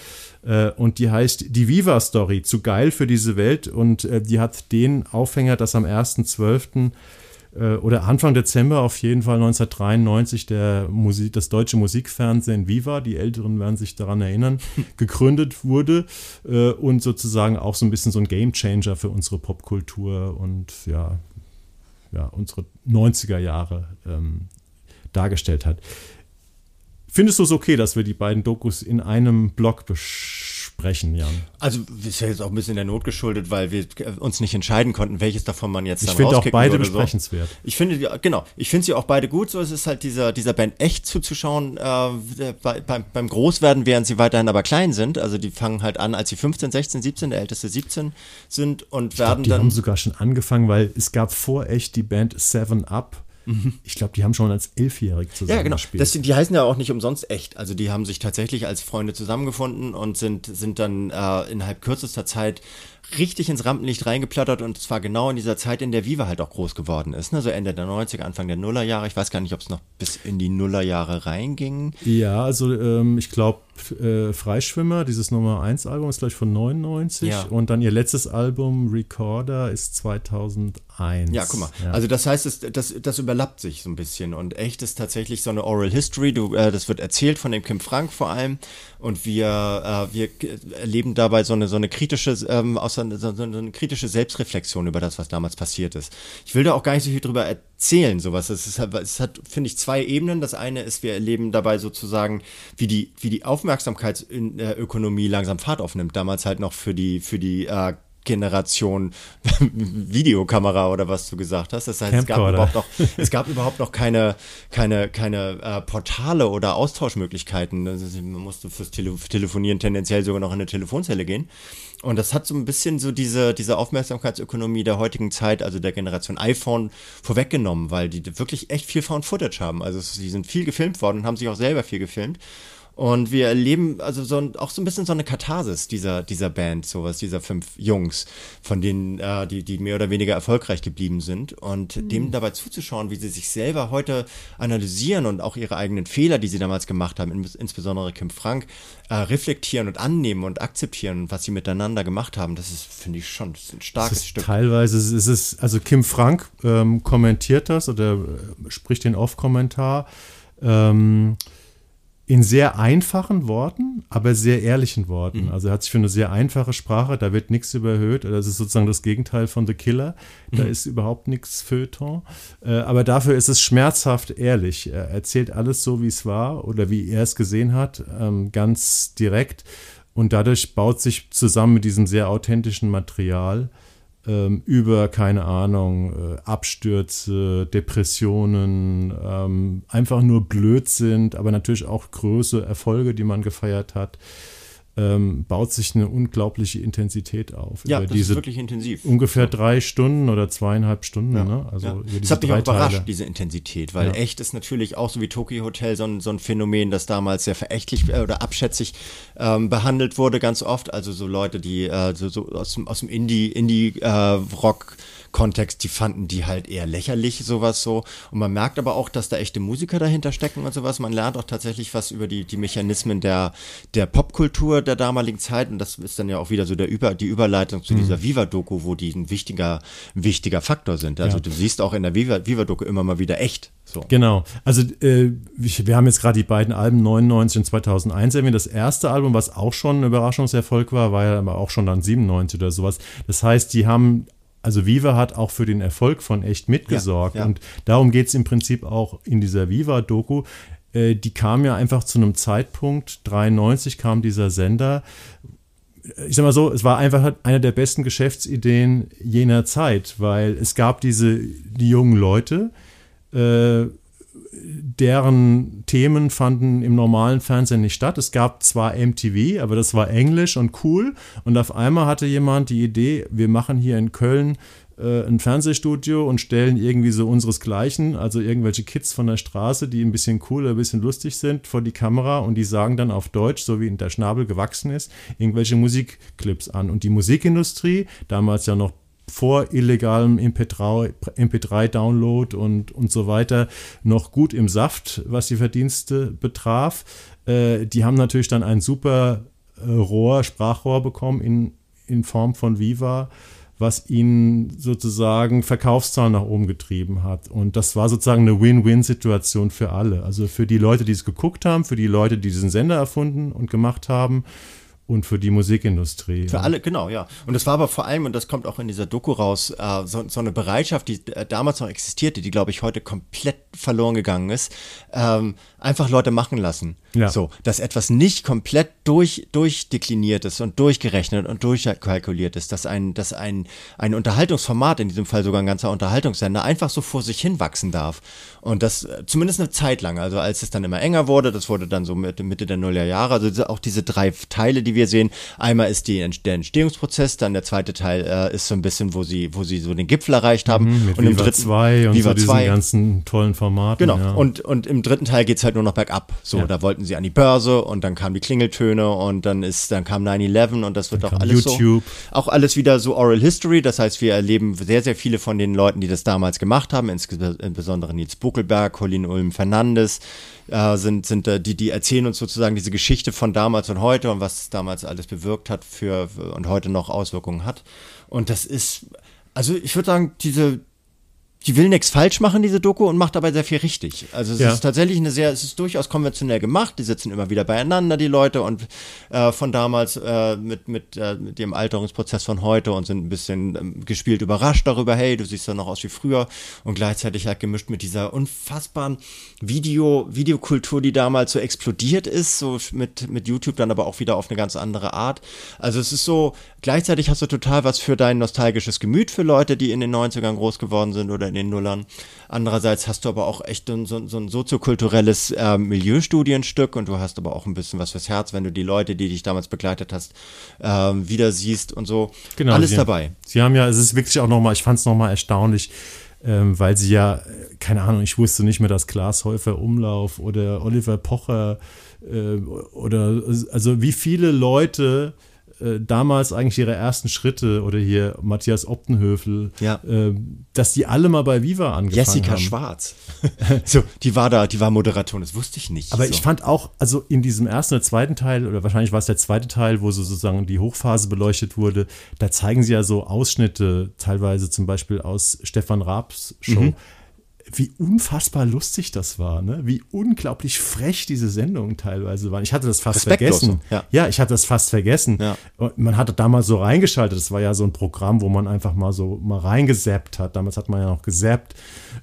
Äh, und die heißt Die Viva-Story, zu geil für diese Welt. Und äh, die hat den Aufhänger, dass am 1.12 äh, oder Anfang Dezember auf jeden Fall 1993 der Musik, das deutsche Musikfernsehen Viva, die Älteren werden sich daran erinnern, gegründet wurde äh, und sozusagen auch so ein bisschen so ein Gamechanger für unsere Popkultur und ja, ja unsere 90er Jahre ähm, dargestellt hat. Findest du es okay, dass wir die beiden Dokus in einem Blog besch sprechen, Jan. Also ist ja jetzt auch ein bisschen der Not geschuldet, weil wir uns nicht entscheiden konnten, welches davon man jetzt ich dann Ich finde auch beide besprechenswert. So. Ich finde, genau, ich finde sie auch beide gut. So es ist halt dieser, dieser Band echt zuzuschauen. Äh, bei, beim, beim Großwerden, während sie weiterhin aber klein sind. Also die fangen halt an, als sie 15, 16, 17, der älteste 17 sind und ich werden glaub, die dann. Die haben sogar schon angefangen, weil es gab vor echt die Band Seven Up ich glaube, die haben schon als Elfjährig zusammen Ja, genau. Das, die heißen ja auch nicht umsonst echt. Also die haben sich tatsächlich als Freunde zusammengefunden und sind, sind dann äh, innerhalb kürzester Zeit richtig ins Rampenlicht reingeplattert und zwar genau in dieser Zeit, in der Viva halt auch groß geworden ist. Ne? So Ende der 90er, Anfang der Nullerjahre. Ich weiß gar nicht, ob es noch bis in die Nullerjahre reinging. Ja, also ähm, ich glaube, äh, Freischwimmer, dieses Nummer 1 Album ist gleich von 99 ja. und dann ihr letztes Album Recorder ist 2001. Ja, guck mal. Ja. Also das heißt, es, das, das überlappt sich so ein bisschen und echt ist tatsächlich so eine Oral History. Du, äh, das wird erzählt von dem Kim Frank vor allem und wir, äh, wir erleben dabei so eine, so eine kritische, ähm, so, so, so eine kritische Selbstreflexion über das, was damals passiert ist. Ich will da auch gar nicht so viel drüber erzählen, sowas. Es, ist, es hat, finde ich, zwei Ebenen. Das eine ist, wir erleben dabei sozusagen, wie die, wie die Aufmerksamkeitsökonomie langsam Fahrt aufnimmt. Damals halt noch für die, für die äh, Generation Videokamera oder was du gesagt hast. Das heißt, es gab, überhaupt noch, es gab überhaupt noch keine, keine, keine äh, Portale oder Austauschmöglichkeiten. Man musste fürs Tele Telefonieren tendenziell sogar noch in eine Telefonzelle gehen. Und das hat so ein bisschen so diese, diese Aufmerksamkeitsökonomie der heutigen Zeit, also der Generation iPhone, vorweggenommen, weil die wirklich echt viel Found Footage haben. Also sie sind viel gefilmt worden und haben sich auch selber viel gefilmt. Und wir erleben also so ein, auch so ein bisschen so eine Katharsis dieser, dieser Band, sowas, dieser fünf Jungs, von denen, äh, die, die mehr oder weniger erfolgreich geblieben sind. Und mhm. dem dabei zuzuschauen, wie sie sich selber heute analysieren und auch ihre eigenen Fehler, die sie damals gemacht haben, insbesondere Kim Frank, äh, reflektieren und annehmen und akzeptieren, was sie miteinander gemacht haben, das ist, finde ich schon, ein starkes Stück. Teilweise ist es, also Kim Frank ähm, kommentiert das oder äh, spricht den Off-Kommentar. Ähm, in sehr einfachen Worten, aber sehr ehrlichen Worten. Mhm. Also er hat sich für eine sehr einfache Sprache, da wird nichts überhöht. Das ist sozusagen das Gegenteil von The Killer. Da mhm. ist überhaupt nichts Feuilleton. Äh, aber dafür ist es schmerzhaft ehrlich. Er erzählt alles so, wie es war oder wie er es gesehen hat, ähm, ganz direkt. Und dadurch baut sich zusammen mit diesem sehr authentischen Material ähm, über, keine Ahnung, äh, Abstürze, Depressionen, ähm, einfach nur blöd sind, aber natürlich auch große Erfolge, die man gefeiert hat. Ähm, baut sich eine unglaubliche Intensität auf. Ja, über das diese ist wirklich intensiv. ungefähr drei Stunden oder zweieinhalb Stunden. Ja. Ne? Also ja. Das diese hat mich auch überrascht, Teile. diese Intensität, weil echt ist natürlich auch so wie Tokyo Hotel so ein, so ein Phänomen, das damals sehr verächtlich äh, oder abschätzig ähm, behandelt wurde, ganz oft. Also so Leute, die äh, so, so aus, dem- aus dem Indie, Indie-Rock Kontext, die fanden die halt eher lächerlich, sowas so. Und man merkt aber auch, dass da echte Musiker dahinter stecken und sowas. Man lernt auch tatsächlich was über die, die Mechanismen der, der Popkultur der damaligen Zeit. Und das ist dann ja auch wieder so der Über, die Überleitung zu dieser Viva-Doku, wo die ein wichtiger, ein wichtiger Faktor sind. Also Ja. du siehst auch in der Viva- Viva-Doku immer mal wieder echt. So. Genau. Also äh, wir wir haben jetzt gerade die beiden Alben 99 und 2001 erwähnt. Das erste Album, was auch schon ein Überraschungserfolg war, war ja aber auch schon dann 97 oder sowas. Das heißt, die haben, also Viva hat auch für den Erfolg von echt mitgesorgt. Ja, ja. Und darum geht es im Prinzip auch in dieser Viva-Doku. Äh, die kam ja einfach zu einem Zeitpunkt, 93 kam dieser Sender, ich sag mal so, es war einfach eine der besten Geschäftsideen jener Zeit, weil es gab diese die jungen Leute, äh, deren Themen fanden im normalen Fernsehen nicht statt. Es gab zwar MTV, aber das war Englisch und cool. Und auf einmal hatte jemand die Idee, wir machen hier in Köln äh, ein Fernsehstudio und stellen irgendwie so unseresgleichen, also irgendwelche Kids von der Straße, die ein bisschen cool ein bisschen lustig sind, vor die Kamera und die sagen dann auf Deutsch, so wie in der Schnabel gewachsen ist, irgendwelche Musikclips an. Und die Musikindustrie, damals ja noch vor illegalem MP3 MP3-Download und, und so weiter noch gut im Saft, was die Verdienste betraf. Äh, die haben natürlich dann ein super äh, Rohr, Sprachrohr bekommen in, in Form von Viva, was ihnen sozusagen Verkaufszahlen nach oben getrieben hat. Und das war sozusagen eine Win-Win-Situation für alle. Also für die Leute, die es geguckt haben, für die Leute, die diesen Sender erfunden und gemacht haben und für die Musikindustrie. Für alle, genau, ja. Und das war aber vor allem, und das kommt auch in dieser Doku raus, äh, so, so eine Bereitschaft, die äh, damals noch existierte, die, glaube ich, heute komplett verloren gegangen ist. Ähm, einfach Leute machen lassen. Ja. So, dass etwas nicht komplett durch, durchdekliniert ist und durchgerechnet und durchkalkuliert ist, dass ein, dass ein, ein Unterhaltungsformat, in diesem Fall sogar ein ganzer Unterhaltungssender, einfach so vor sich hin wachsen darf. Und das äh, zumindest eine Zeit lang, also als es dann immer enger wurde, das wurde dann so Mitte, der Nullerjahre, also diese- auch diese drei Teile, die wir sehen. Einmal ist die, der Entstehungsprozess, dann der zweite Teil äh, ist so ein bisschen, wo sie, wo sie so den Gipfel erreicht haben. Mhm, mit und im Viva dritten 2 und Viva so diesen 2. ganzen tollen Formaten. Genau. Ja. Und, und im dritten Teil geht's halt nur noch bergab. So, Ja. da wollten sie an die Börse und dann kamen die Klingeltöne und dann ist, dann kam 9-11 und das wird auch kam alles YouTube. so. Auch alles wieder so Oral History. Das heißt, wir erleben sehr, sehr viele von den Leuten, die das damals gemacht haben, insbesondere Nils Buckelberg, Colin Ulm Fernandes, äh, sind, sind äh, die, die erzählen uns sozusagen diese Geschichte von damals und heute und was damals alles bewirkt hat für und heute noch Auswirkungen hat. Und das ist, also ich würde sagen, diese, die will nichts falsch machen, diese Doku, und macht dabei sehr viel richtig. Also es Ja. ist tatsächlich eine sehr, es ist durchaus konventionell gemacht. Die sitzen immer wieder beieinander, die Leute, und äh, von damals äh, mit, mit, äh, mit dem Alterungsprozess von heute und sind ein bisschen ähm, gespielt überrascht darüber, hey, du siehst ja noch aus wie früher und gleichzeitig halt gemischt mit dieser unfassbaren Video, Videokultur, die damals so explodiert ist, so mit, mit YouTube dann aber auch wieder auf eine ganz andere Art. Also es ist so, gleichzeitig hast du total was für dein nostalgisches Gemüt für Leute, die in den 90ern groß geworden sind oder in den Nullern. Andererseits hast du aber auch echt so, so, so ein soziokulturelles äh, Milieustudienstück und du hast aber auch ein bisschen was fürs Herz, wenn du die Leute, die dich damals begleitet hast, ähm, wieder siehst und so. Genau, Alles sie, dabei. Sie haben ja, es ist wirklich auch nochmal, ich fand es nochmal erstaunlich, ähm, weil sie ja, äh, keine Ahnung, ich wusste nicht mehr, dass Klaas Häufer Umlauf oder Oliver Pocher äh, oder also wie viele Leute äh, damals eigentlich ihre ersten Schritte oder hier Matthias Optenhöfel, Ja. äh, dass die alle mal bei Viva angefangen Jessica haben. Schwarz. so, die war da, die war Moderatorin, das wusste ich nicht. Aber so. ich fand auch, also in diesem ersten oder zweiten Teil, oder wahrscheinlich war es der zweite Teil, wo so sozusagen die Hochphase beleuchtet wurde, da zeigen sie ja so Ausschnitte, teilweise zum Beispiel aus Stefan Raabs Show. Mhm. Wie unfassbar lustig das war, ne? Wie unglaublich frech diese Sendungen teilweise waren. Ich hatte das fast Respektlos, vergessen. ja. ich hatte das fast vergessen. Ja. Und man hatte damals so reingeschaltet. Das war ja so ein Programm, wo man einfach mal so mal reingesappt hat. Damals hat man ja noch gesappt.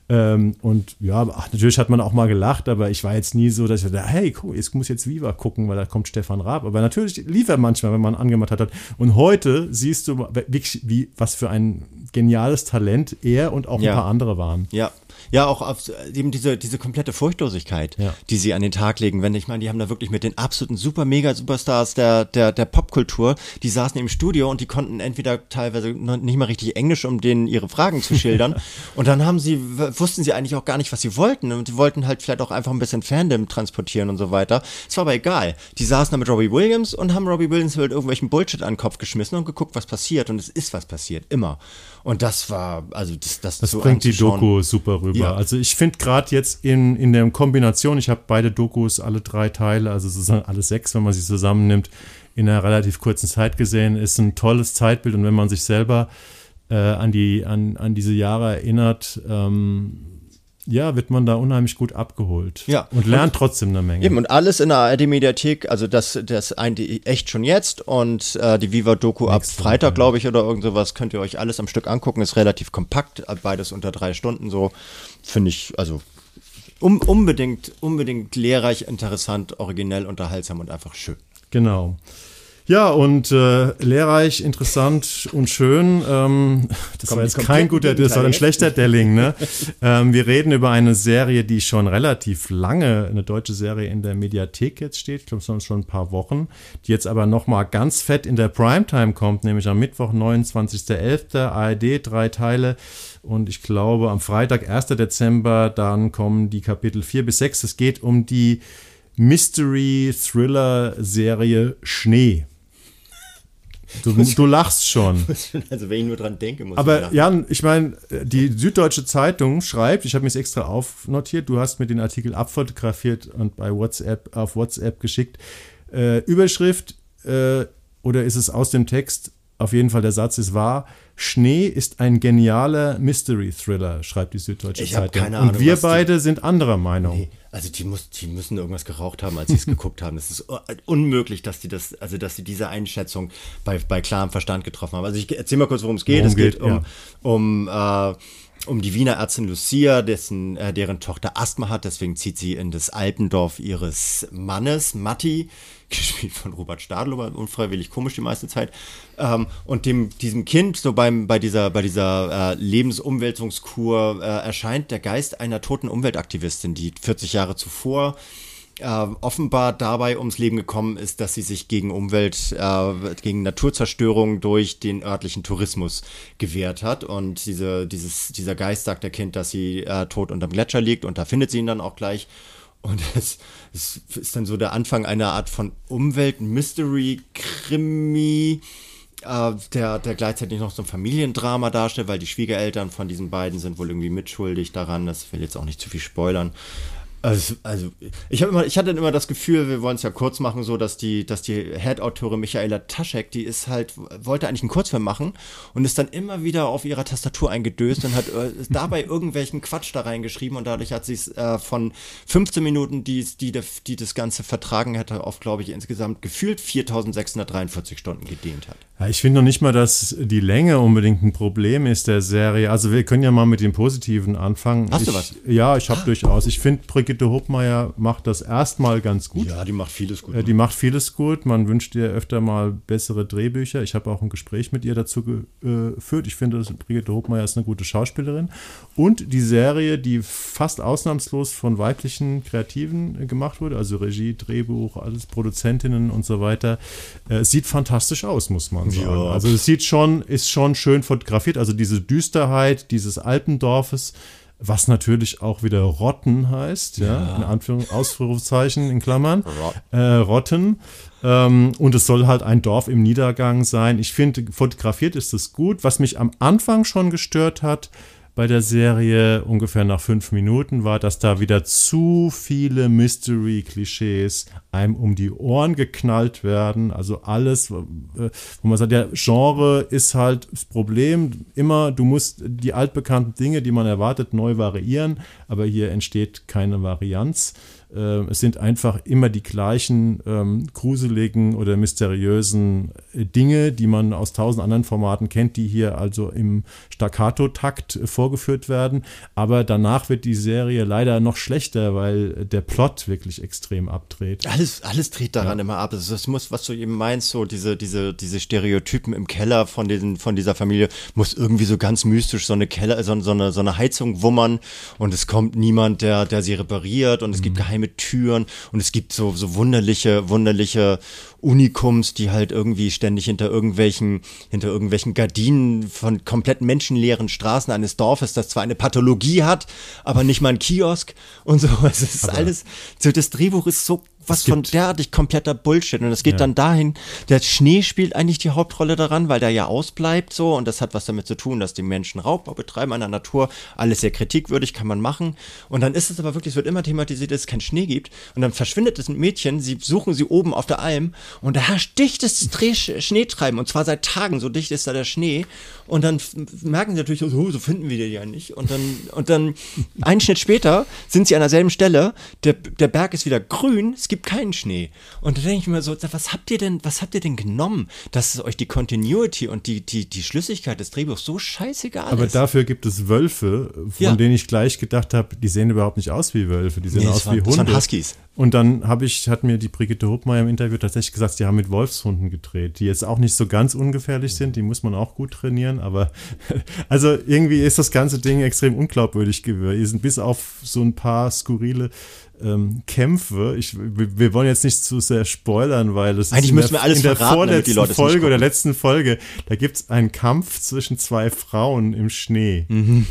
Ähm, und ja, ach, natürlich hat man auch mal gelacht, aber ich war jetzt nie so, dass ich dachte, hey, cool, ich muss jetzt Viva gucken, weil da kommt Stefan Raab. Aber natürlich lief er manchmal, wenn man angemacht hat. Und heute siehst du wirklich, wie, was für ein geniales Talent er und auch Ja. ein paar andere waren. Ja. Ja, auch auf eben diese, diese komplette Furchtlosigkeit, Ja. die sie an den Tag legen. Wenn ich meine, die haben da wirklich mit den absoluten super mega Superstars der, der, der Popkultur, die saßen im Studio und die konnten entweder teilweise nicht mal richtig Englisch, um denen ihre Fragen zu schildern. und dann haben sie, wussten sie eigentlich auch gar nicht, was sie wollten. Und die wollten halt vielleicht auch einfach ein bisschen Fandom transportieren und so weiter. Es war aber egal. Die saßen da mit Robbie Williams und haben Robbie Williams halt irgendwelchen Bullshit an den Kopf geschmissen und geguckt, was passiert. Und es ist was passiert. Immer. Und das war, also das, das, Das so bringt die Doku super rüber. Ja. Also ich finde gerade jetzt in, in der Kombination, ich habe beide Dokus, alle drei Teile, also sozusagen alle sechs, wenn man sie zusammennimmt, in einer relativ kurzen Zeit gesehen, ist ein tolles Zeitbild und wenn man sich selber äh, an, die, an, an diese Jahre erinnert, ähm, ja, wird man da unheimlich gut abgeholt. Ja. Und lernt trotzdem eine Menge. Eben, und alles in der ARD-Mediathek, also das, das ein, echt schon jetzt und äh, die Viva-Doku ab Freitag, glaube ich, oder irgend sowas, könnt ihr euch alles am Stück angucken, ist relativ kompakt, äh, beides unter drei Stunden so, finde ich, also um, unbedingt, unbedingt lehrreich, interessant, originell, unterhaltsam und einfach schön. Genau. Ja, und äh, lehrreich, interessant und schön. Ähm, das Komm, war jetzt kein guter, das war ein schlechter Delling, ne? ähm, wir reden über eine Serie, die schon relativ lange, eine deutsche Serie in der Mediathek jetzt steht. Ich glaube, es sind schon ein paar Wochen, die jetzt aber nochmal ganz fett in der Primetime kommt, nämlich am Mittwoch, 29.11. ARD, drei Teile. Und ich glaube, am Freitag, 1. Dezember, dann kommen die Kapitel 4 bis 6. Es geht um die Mystery-Thriller-Serie Schnee. Du, du lachst schon. Also wenn ich nur dran denke, muss Aber Jan, ich meine, die Süddeutsche Zeitung schreibt, ich habe mir es extra aufnotiert, du hast mir den Artikel abfotografiert und bei WhatsApp auf WhatsApp geschickt. Äh, Überschrift äh, oder ist es aus dem Text? Auf jeden Fall der Satz ist wahr. Schnee ist ein genialer Mystery-Thriller, schreibt die Süddeutsche Ich Zeitung. keine Ahnung, und wir was die- beide sind anderer Meinung. Nee, also die, muss, die müssen irgendwas geraucht haben, als sie es geguckt haben. Es ist unmöglich, dass die das, also dass sie diese Einschätzung bei, bei klarem Verstand getroffen haben. Also ich erzähl mal kurz, worum es geht. Worum es geht, geht, um, ja. um, äh, um die Wiener Ärztin Lucia, dessen, äh, deren Tochter Asthma hat. Deswegen zieht sie in das Alpendorf ihres Mannes, Matti, gespielt von Robert Stadlober, unfreiwillig komisch die meiste Zeit. Ähm, und dem, diesem Kind, so beim, bei dieser, bei dieser äh, Lebensumwälzungskur, äh, erscheint der Geist einer toten Umweltaktivistin, die 40 Jahre zuvor äh, offenbar dabei ums Leben gekommen ist, dass sie sich gegen Umwelt, äh, gegen Naturzerstörung durch den örtlichen Tourismus gewehrt hat. Und diese, dieses, dieser Geist sagt der Kind, dass sie äh, tot unterm Gletscher liegt und da findet sie ihn dann auch gleich. Und es, es ist dann so der Anfang einer Art von Umwelt-Mystery-Krimi, äh, der, der gleichzeitig noch so ein Familiendrama darstellt, weil die Schwiegereltern von diesen beiden sind wohl irgendwie mitschuldig daran. Das will jetzt auch nicht zu viel spoilern. Also, also ich, hab immer, ich hatte immer das Gefühl, wir wollen es ja kurz machen, so dass die, dass die Head-Autorin Michaela Taschek, die ist halt, wollte eigentlich einen Kurzfilm machen und ist dann immer wieder auf ihrer Tastatur eingedöst und hat äh, dabei irgendwelchen Quatsch da reingeschrieben und dadurch hat sie es äh, von 15 Minuten, die, die, die das Ganze vertragen hätte, auf, glaube ich, insgesamt gefühlt 4643 Stunden gedehnt hat. Ja, ich finde noch nicht mal, dass die Länge unbedingt ein Problem ist der Serie. Also wir können ja mal mit dem Positiven anfangen. Hast du ich, was? Ja, ich habe durchaus. Ich finde, Brigitte Hopmeier macht das erstmal ganz gut. Ja, die macht vieles gut. Äh, Die macht vieles gut. Man wünscht ihr öfter mal bessere Drehbücher. Ich habe auch ein Gespräch mit ihr dazu geführt. Ich finde, Brigitte Hopmeier ist eine gute Schauspielerin. Und die Serie, die fast ausnahmslos von weiblichen Kreativen äh, gemacht wurde, also Regie, Drehbuch, alles Produzentinnen und so weiter, äh, sieht fantastisch aus, muss man sagen. Ja. Also es sieht schon, ist schon schön fotografiert. Also diese Düsterheit dieses Alpendorfes, was natürlich auch wieder Rotten heißt, ja, in Anführungs Ausrufezeichen in Klammern, äh, Rotten. Ähm, und es soll halt ein Dorf im Niedergang sein. Ich finde, fotografiert ist es gut. Was mich am Anfang schon gestört hat bei der Serie, ungefähr nach fünf Minuten, war, dass da wieder zu viele Mystery-Klischees einem um die Ohren geknallt werden. Also alles, äh, wo man sagt, der Genre ist halt das Problem. Immer, du musst die altbekannten Dinge, die man erwartet, neu variieren, aber hier entsteht keine Varianz. Äh, es sind einfach immer die gleichen ähm, gruseligen oder mysteriösen äh, Dinge, die man aus tausend anderen Formaten kennt, die hier also im Staccato-Takt äh, vorgeführt werden. Aber danach wird die Serie leider noch schlechter, weil der Plot wirklich extrem abdreht. Alles, alles dreht daran ja. immer ab. Also das muss, was du eben meinst, so diese, diese, diese Stereotypen im Keller von, diesen, von dieser Familie, muss irgendwie so ganz mystisch so eine Keller, so, so, eine, so eine Heizung wummern und es kommt niemand, der, der sie repariert und es mhm. gibt geheime Türen und es gibt so, so wunderliche, wunderliche Unikums, die halt irgendwie ständig hinter irgendwelchen, hinter irgendwelchen Gardinen von komplett menschenleeren Straßen eines Dorfes, das zwar eine Pathologie hat, aber nicht mal ein Kiosk und so. Es ist aber alles, so das Drehbuch ist so was von derartig kompletter Bullshit. Und es geht ja. dann dahin, der Schnee spielt eigentlich die Hauptrolle daran, weil der ja ausbleibt so und das hat was damit zu tun, dass die Menschen Raubbau betreiben an der Natur. Alles sehr kritikwürdig, kann man machen. Und dann ist es aber wirklich, es wird immer thematisiert, dass es keinen Schnee gibt. Und dann verschwindet das Mädchen, sie suchen sie oben auf der Alm und da herrscht dichtes Dreh Schneetreiben und zwar seit Tagen, so dicht ist da der Schnee. Und dann merken sie natürlich, so, so finden wir den ja nicht. Und dann, und dann einen Schnitt später sind sie an derselben Stelle, der, der Berg ist wieder grün, es gibt keinen Schnee. Und da denke ich mir so, was habt ihr denn, was habt ihr denn genommen, dass euch die Continuity und die, die, die Schlüssigkeit des Drehbuchs so scheißegal Aber ist? Aber dafür gibt es Wölfe, von ja. denen ich gleich gedacht habe, die sehen überhaupt nicht aus wie Wölfe, die sehen nee, aus waren, wie Hunde. Das waren Huskies. Und dann habe ich, hat mir die Brigitte Hubmeier im Interview tatsächlich gesagt, die haben mit Wolfshunden gedreht, die jetzt auch nicht so ganz ungefährlich sind, die muss man auch gut trainieren, aber also irgendwie ist das ganze Ding extrem unglaubwürdig gewesen, bis auf so ein paar skurrile ähm, Kämpfe. Ich, wir, wollen jetzt nicht zu sehr spoilern, weil es Eigentlich ist in der, in der vorletzten Folge oder letzten Folge, da gibt es einen Kampf zwischen zwei Frauen im Schnee. Mhm.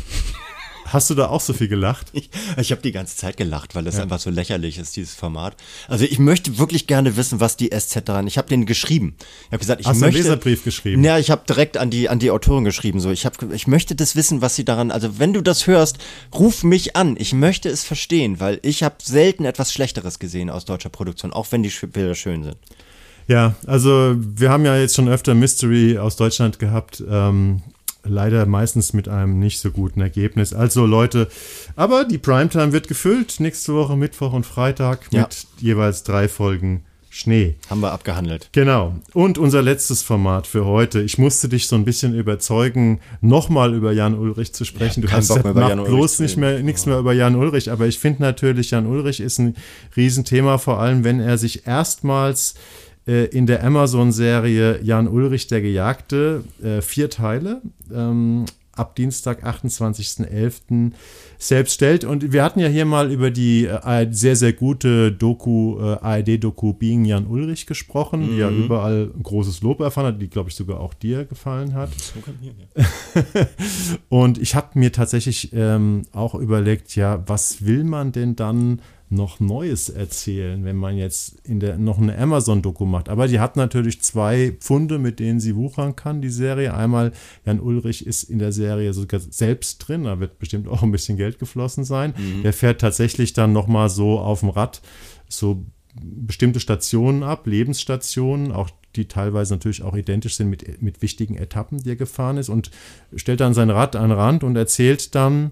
Hast du da auch so viel gelacht? Ich, ich habe die ganze Zeit gelacht, weil das ja. einfach so lächerlich ist, dieses Format. Also ich möchte wirklich gerne wissen, was die SZ daran. Ich habe den geschrieben. Ich habe gesagt, ich Hast möchte. Du einen Leserbrief geschrieben? Ja, ich habe direkt an die an die Autorin geschrieben. So, ich habe, ich möchte das wissen, was sie daran. Also wenn du das hörst, ruf mich an. Ich möchte es verstehen, weil ich habe selten etwas Schlechteres gesehen aus deutscher Produktion, auch wenn die Bilder schön sind. Ja, also wir haben ja jetzt schon öfter Mystery aus Deutschland gehabt. Ähm, leider meistens mit einem nicht so guten Ergebnis. Also Leute, aber die Primetime wird gefüllt. Nächste Woche Mittwoch und Freitag ja. mit jeweils drei Folgen Schnee. Haben wir abgehandelt. Genau. Und unser letztes Format für heute. Ich musste dich so ein bisschen überzeugen, nochmal über Jan Ulrich zu sprechen. Ja, du hast Bock ja bloß nicht mehr, nichts mehr über Jan Ulrich. Aber ich finde natürlich, Jan Ulrich ist ein Riesenthema, vor allem wenn er sich erstmals äh, in der Amazon-Serie Jan Ulrich der Gejagte, äh, vier Teile, ähm, ab Dienstag, 28.11. selbst stellt. Und wir hatten ja hier mal über die äh, sehr, sehr gute Doku, äh, ARD-Doku Being Jan Ulrich gesprochen, mhm. die ja mhm. überall großes Lob erfahren hat, die, glaube ich, sogar auch dir gefallen hat. Und ich habe mir tatsächlich ähm, auch überlegt, ja, was will man denn dann noch Neues erzählen, wenn man jetzt in der, noch eine Amazon-Doku macht. Aber die hat natürlich zwei Pfunde, mit denen sie wuchern kann, die Serie. Einmal, Jan Ulrich ist in der Serie sogar selbst drin, da wird bestimmt auch ein bisschen Geld geflossen sein. Mhm. Der fährt tatsächlich dann nochmal so auf dem Rad so bestimmte Stationen ab, Lebensstationen, auch die teilweise natürlich auch identisch sind mit, mit wichtigen Etappen, die er gefahren ist und stellt dann sein Rad an den Rand und erzählt dann,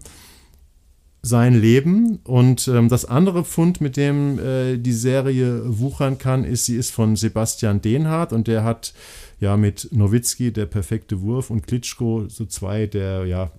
sein Leben. Und ähm, das andere Fund, mit dem äh, die Serie wuchern kann, ist, sie ist von Sebastian Dehnhardt und der hat ja mit Nowitzki, der perfekte Wurf, und Klitschko so zwei der ja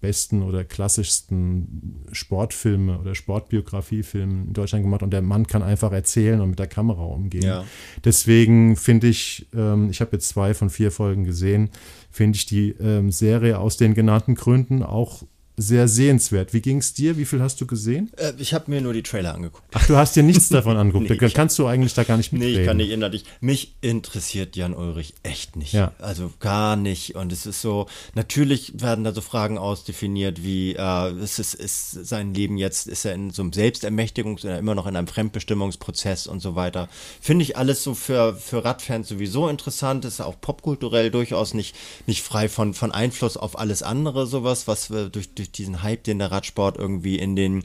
besten oder klassischsten Sportfilme oder Sportbiografiefilme in Deutschland gemacht und der Mann kann einfach erzählen und mit der Kamera umgehen. Ja. Deswegen finde ich, ähm, ich habe jetzt zwei von vier Folgen gesehen, finde ich die ähm, Serie aus den genannten Gründen auch sehr sehenswert. Wie ging es dir? Wie viel hast du gesehen? Äh, ich habe mir nur die Trailer angeguckt. Ach, du hast dir nichts davon angeguckt. nee, kannst du eigentlich da gar nicht mitreden. Nee, ich kann nicht innerlich. Mich interessiert Jan Ulrich echt nicht. Ja. Also gar nicht. Und es ist so, natürlich werden da so Fragen ausdefiniert, wie äh, ist, es, ist sein Leben jetzt, ist er in so einem Selbstermächtigungs- oder immer noch in einem Fremdbestimmungsprozess und so weiter. Finde ich alles so für, für Radfans sowieso interessant. Ist auch popkulturell durchaus nicht, nicht frei von, von Einfluss auf alles andere, sowas, was wir durch, durch diesen Hype, den der Radsport irgendwie in den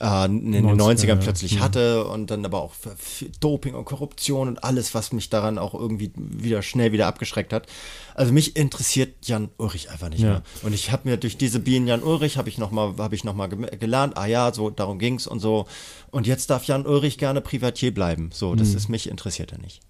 äh, in den 90ern plötzlich hatte und dann aber auch Doping und Korruption und alles, was mich daran auch irgendwie wieder schnell wieder abgeschreckt hat. Also mich interessiert Jan Ulrich einfach nicht ja. mehr. Und ich habe mir durch diese Bienen Jan Ulrich habe ich nochmal habe ich noch mal gelernt, ah ja, so darum ging's und so. Und jetzt darf Jan Ulrich gerne Privatier bleiben. So, das mhm. ist mich interessiert er nicht.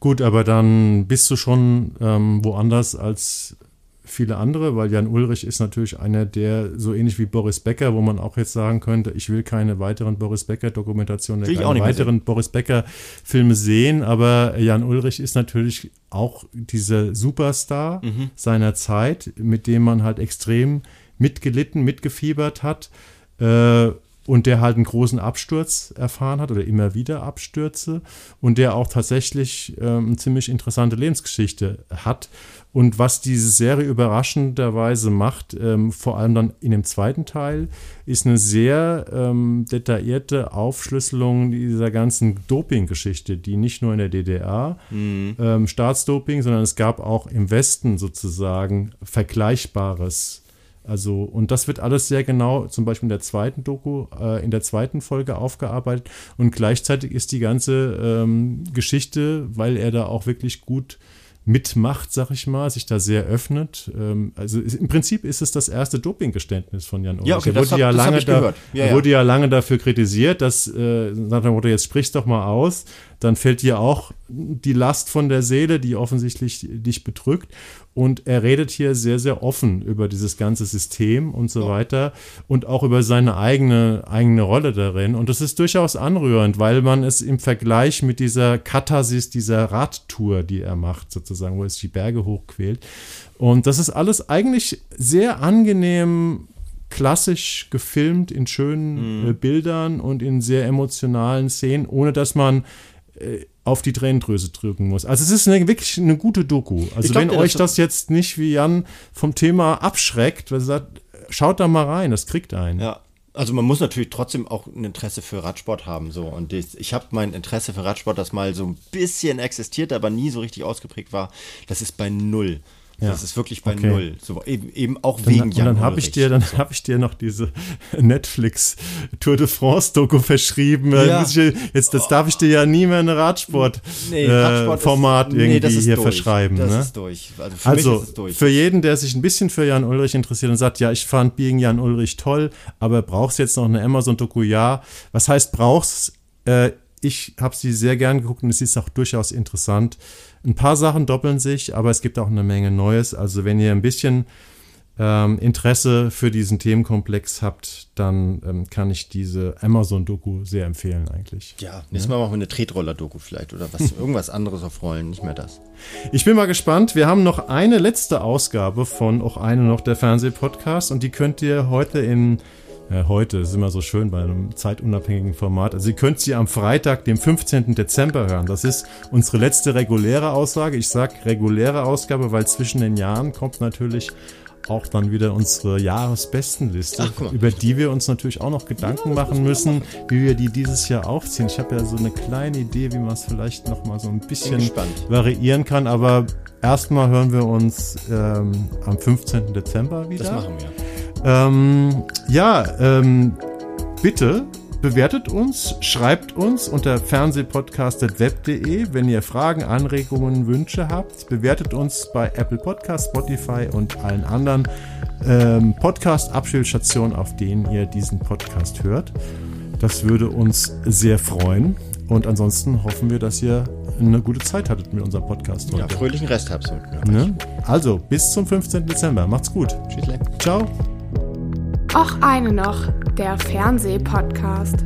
Gut, aber dann bist du schon ähm, woanders als viele andere, weil Jan Ulrich ist natürlich einer, der so ähnlich wie Boris Becker, wo man auch jetzt sagen könnte, ich will keine weiteren Boris Becker-Dokumentationen, keine weiteren Boris Becker-Filme sehen, aber Jan Ulrich ist natürlich auch dieser Superstar mhm. seiner Zeit, mit dem man halt extrem mitgelitten, mitgefiebert hat. Äh, und der halt einen großen Absturz erfahren hat oder immer wieder Abstürze und der auch tatsächlich ähm, eine ziemlich interessante Lebensgeschichte hat. Und was diese Serie überraschenderweise macht, ähm, vor allem dann in dem zweiten Teil, ist eine sehr ähm, detaillierte Aufschlüsselung dieser ganzen Doping-Geschichte, die nicht nur in der DDR mhm. ähm, Staatsdoping, sondern es gab auch im Westen sozusagen Vergleichbares also, und das wird alles sehr genau, zum Beispiel in der zweiten Doku, äh, in der zweiten Folge aufgearbeitet. Und gleichzeitig ist die ganze ähm, Geschichte, weil er da auch wirklich gut mitmacht, sag ich mal, sich da sehr öffnet. Ähm, also im Prinzip ist es das erste Dopinggeständnis von Jan Ulrich. Ja, okay, er wurde, hab, ja lange da, ja, wurde ja lange dafür kritisiert, dass äh, nach dem Motto, jetzt sprichst doch mal aus, dann fällt dir auch die Last von der Seele, die offensichtlich dich bedrückt. Und er redet hier sehr, sehr offen über dieses ganze System und so weiter und auch über seine eigene, eigene Rolle darin. Und das ist durchaus anrührend, weil man es im Vergleich mit dieser Katharsis, dieser Radtour, die er macht, sozusagen, wo sich die Berge hochquält. Und das ist alles eigentlich sehr angenehm klassisch gefilmt in schönen mhm. äh, Bildern und in sehr emotionalen Szenen, ohne dass man auf die Tränendrüse drücken muss. Also es ist eine, wirklich eine gute Doku. Also glaub, wenn euch das, das jetzt nicht wie Jan vom Thema abschreckt, sagt, schaut da mal rein, das kriegt einen. Ja. Also man muss natürlich trotzdem auch ein Interesse für Radsport haben. So. Und ich, ich habe mein Interesse für Radsport, das mal so ein bisschen existiert, aber nie so richtig ausgeprägt war, das ist bei null. Ja. Das ist wirklich bei okay. null. So, eben, eben auch dann, wegen Jan Und dann habe ich dir, dann so. habe ich dir noch diese Netflix Tour de France Doku verschrieben. Ja. Ich, jetzt, das darf ich dir ja nie mehr ein Radsport, nee, Radsport äh, Format ist, irgendwie nee, hier durch. verschreiben. Das ne? ist durch. Also, für, also ist durch. für jeden, der sich ein bisschen für Jan Ulrich interessiert und sagt, ja, ich fand Being Jan Ulrich toll, aber brauchst jetzt noch eine Amazon Doku? Ja. Was heißt brauchst? Äh, ich habe sie sehr gern geguckt und es ist auch durchaus interessant. Ein paar Sachen doppeln sich, aber es gibt auch eine Menge Neues. Also wenn ihr ein bisschen ähm, Interesse für diesen Themenkomplex habt, dann ähm, kann ich diese Amazon-Doku sehr empfehlen eigentlich. Ja, nächstes Mal machen wir eine Tretroller-Doku vielleicht oder was, irgendwas anderes auf Rollen, nicht mehr das. Ich bin mal gespannt. Wir haben noch eine letzte Ausgabe von auch eine noch der Fernsehpodcast und die könnt ihr heute in äh, heute ist immer so schön bei einem zeitunabhängigen Format. Also ihr könnt sie am Freitag, dem 15. Dezember hören. Das ist unsere letzte reguläre Aussage. Ich sage reguläre Ausgabe, weil zwischen den Jahren kommt natürlich auch dann wieder unsere Jahresbestenliste, Ach, über die wir uns natürlich auch noch Gedanken machen müssen, wie wir die dieses Jahr aufziehen. Ich habe ja so eine kleine Idee, wie man es vielleicht noch mal so ein bisschen variieren kann, aber erstmal hören wir uns ähm, am 15. Dezember wieder. Das machen wir. Ähm, ja, ähm, bitte bewertet uns, schreibt uns unter fernsehpodcast.web.de, wenn ihr Fragen, Anregungen, Wünsche habt. Bewertet uns bei Apple Podcast, Spotify und allen anderen ähm, Podcast-Abspielstationen, auf denen ihr diesen Podcast hört. Das würde uns sehr freuen. Und ansonsten hoffen wir, dass ihr eine gute Zeit hattet mit unserem Podcast heute. Ja, fröhlichen Rest habt ne? Also, bis zum 15. Dezember. Macht's gut. Tschüss. Ciao. Och eine noch, der Fernsehpodcast.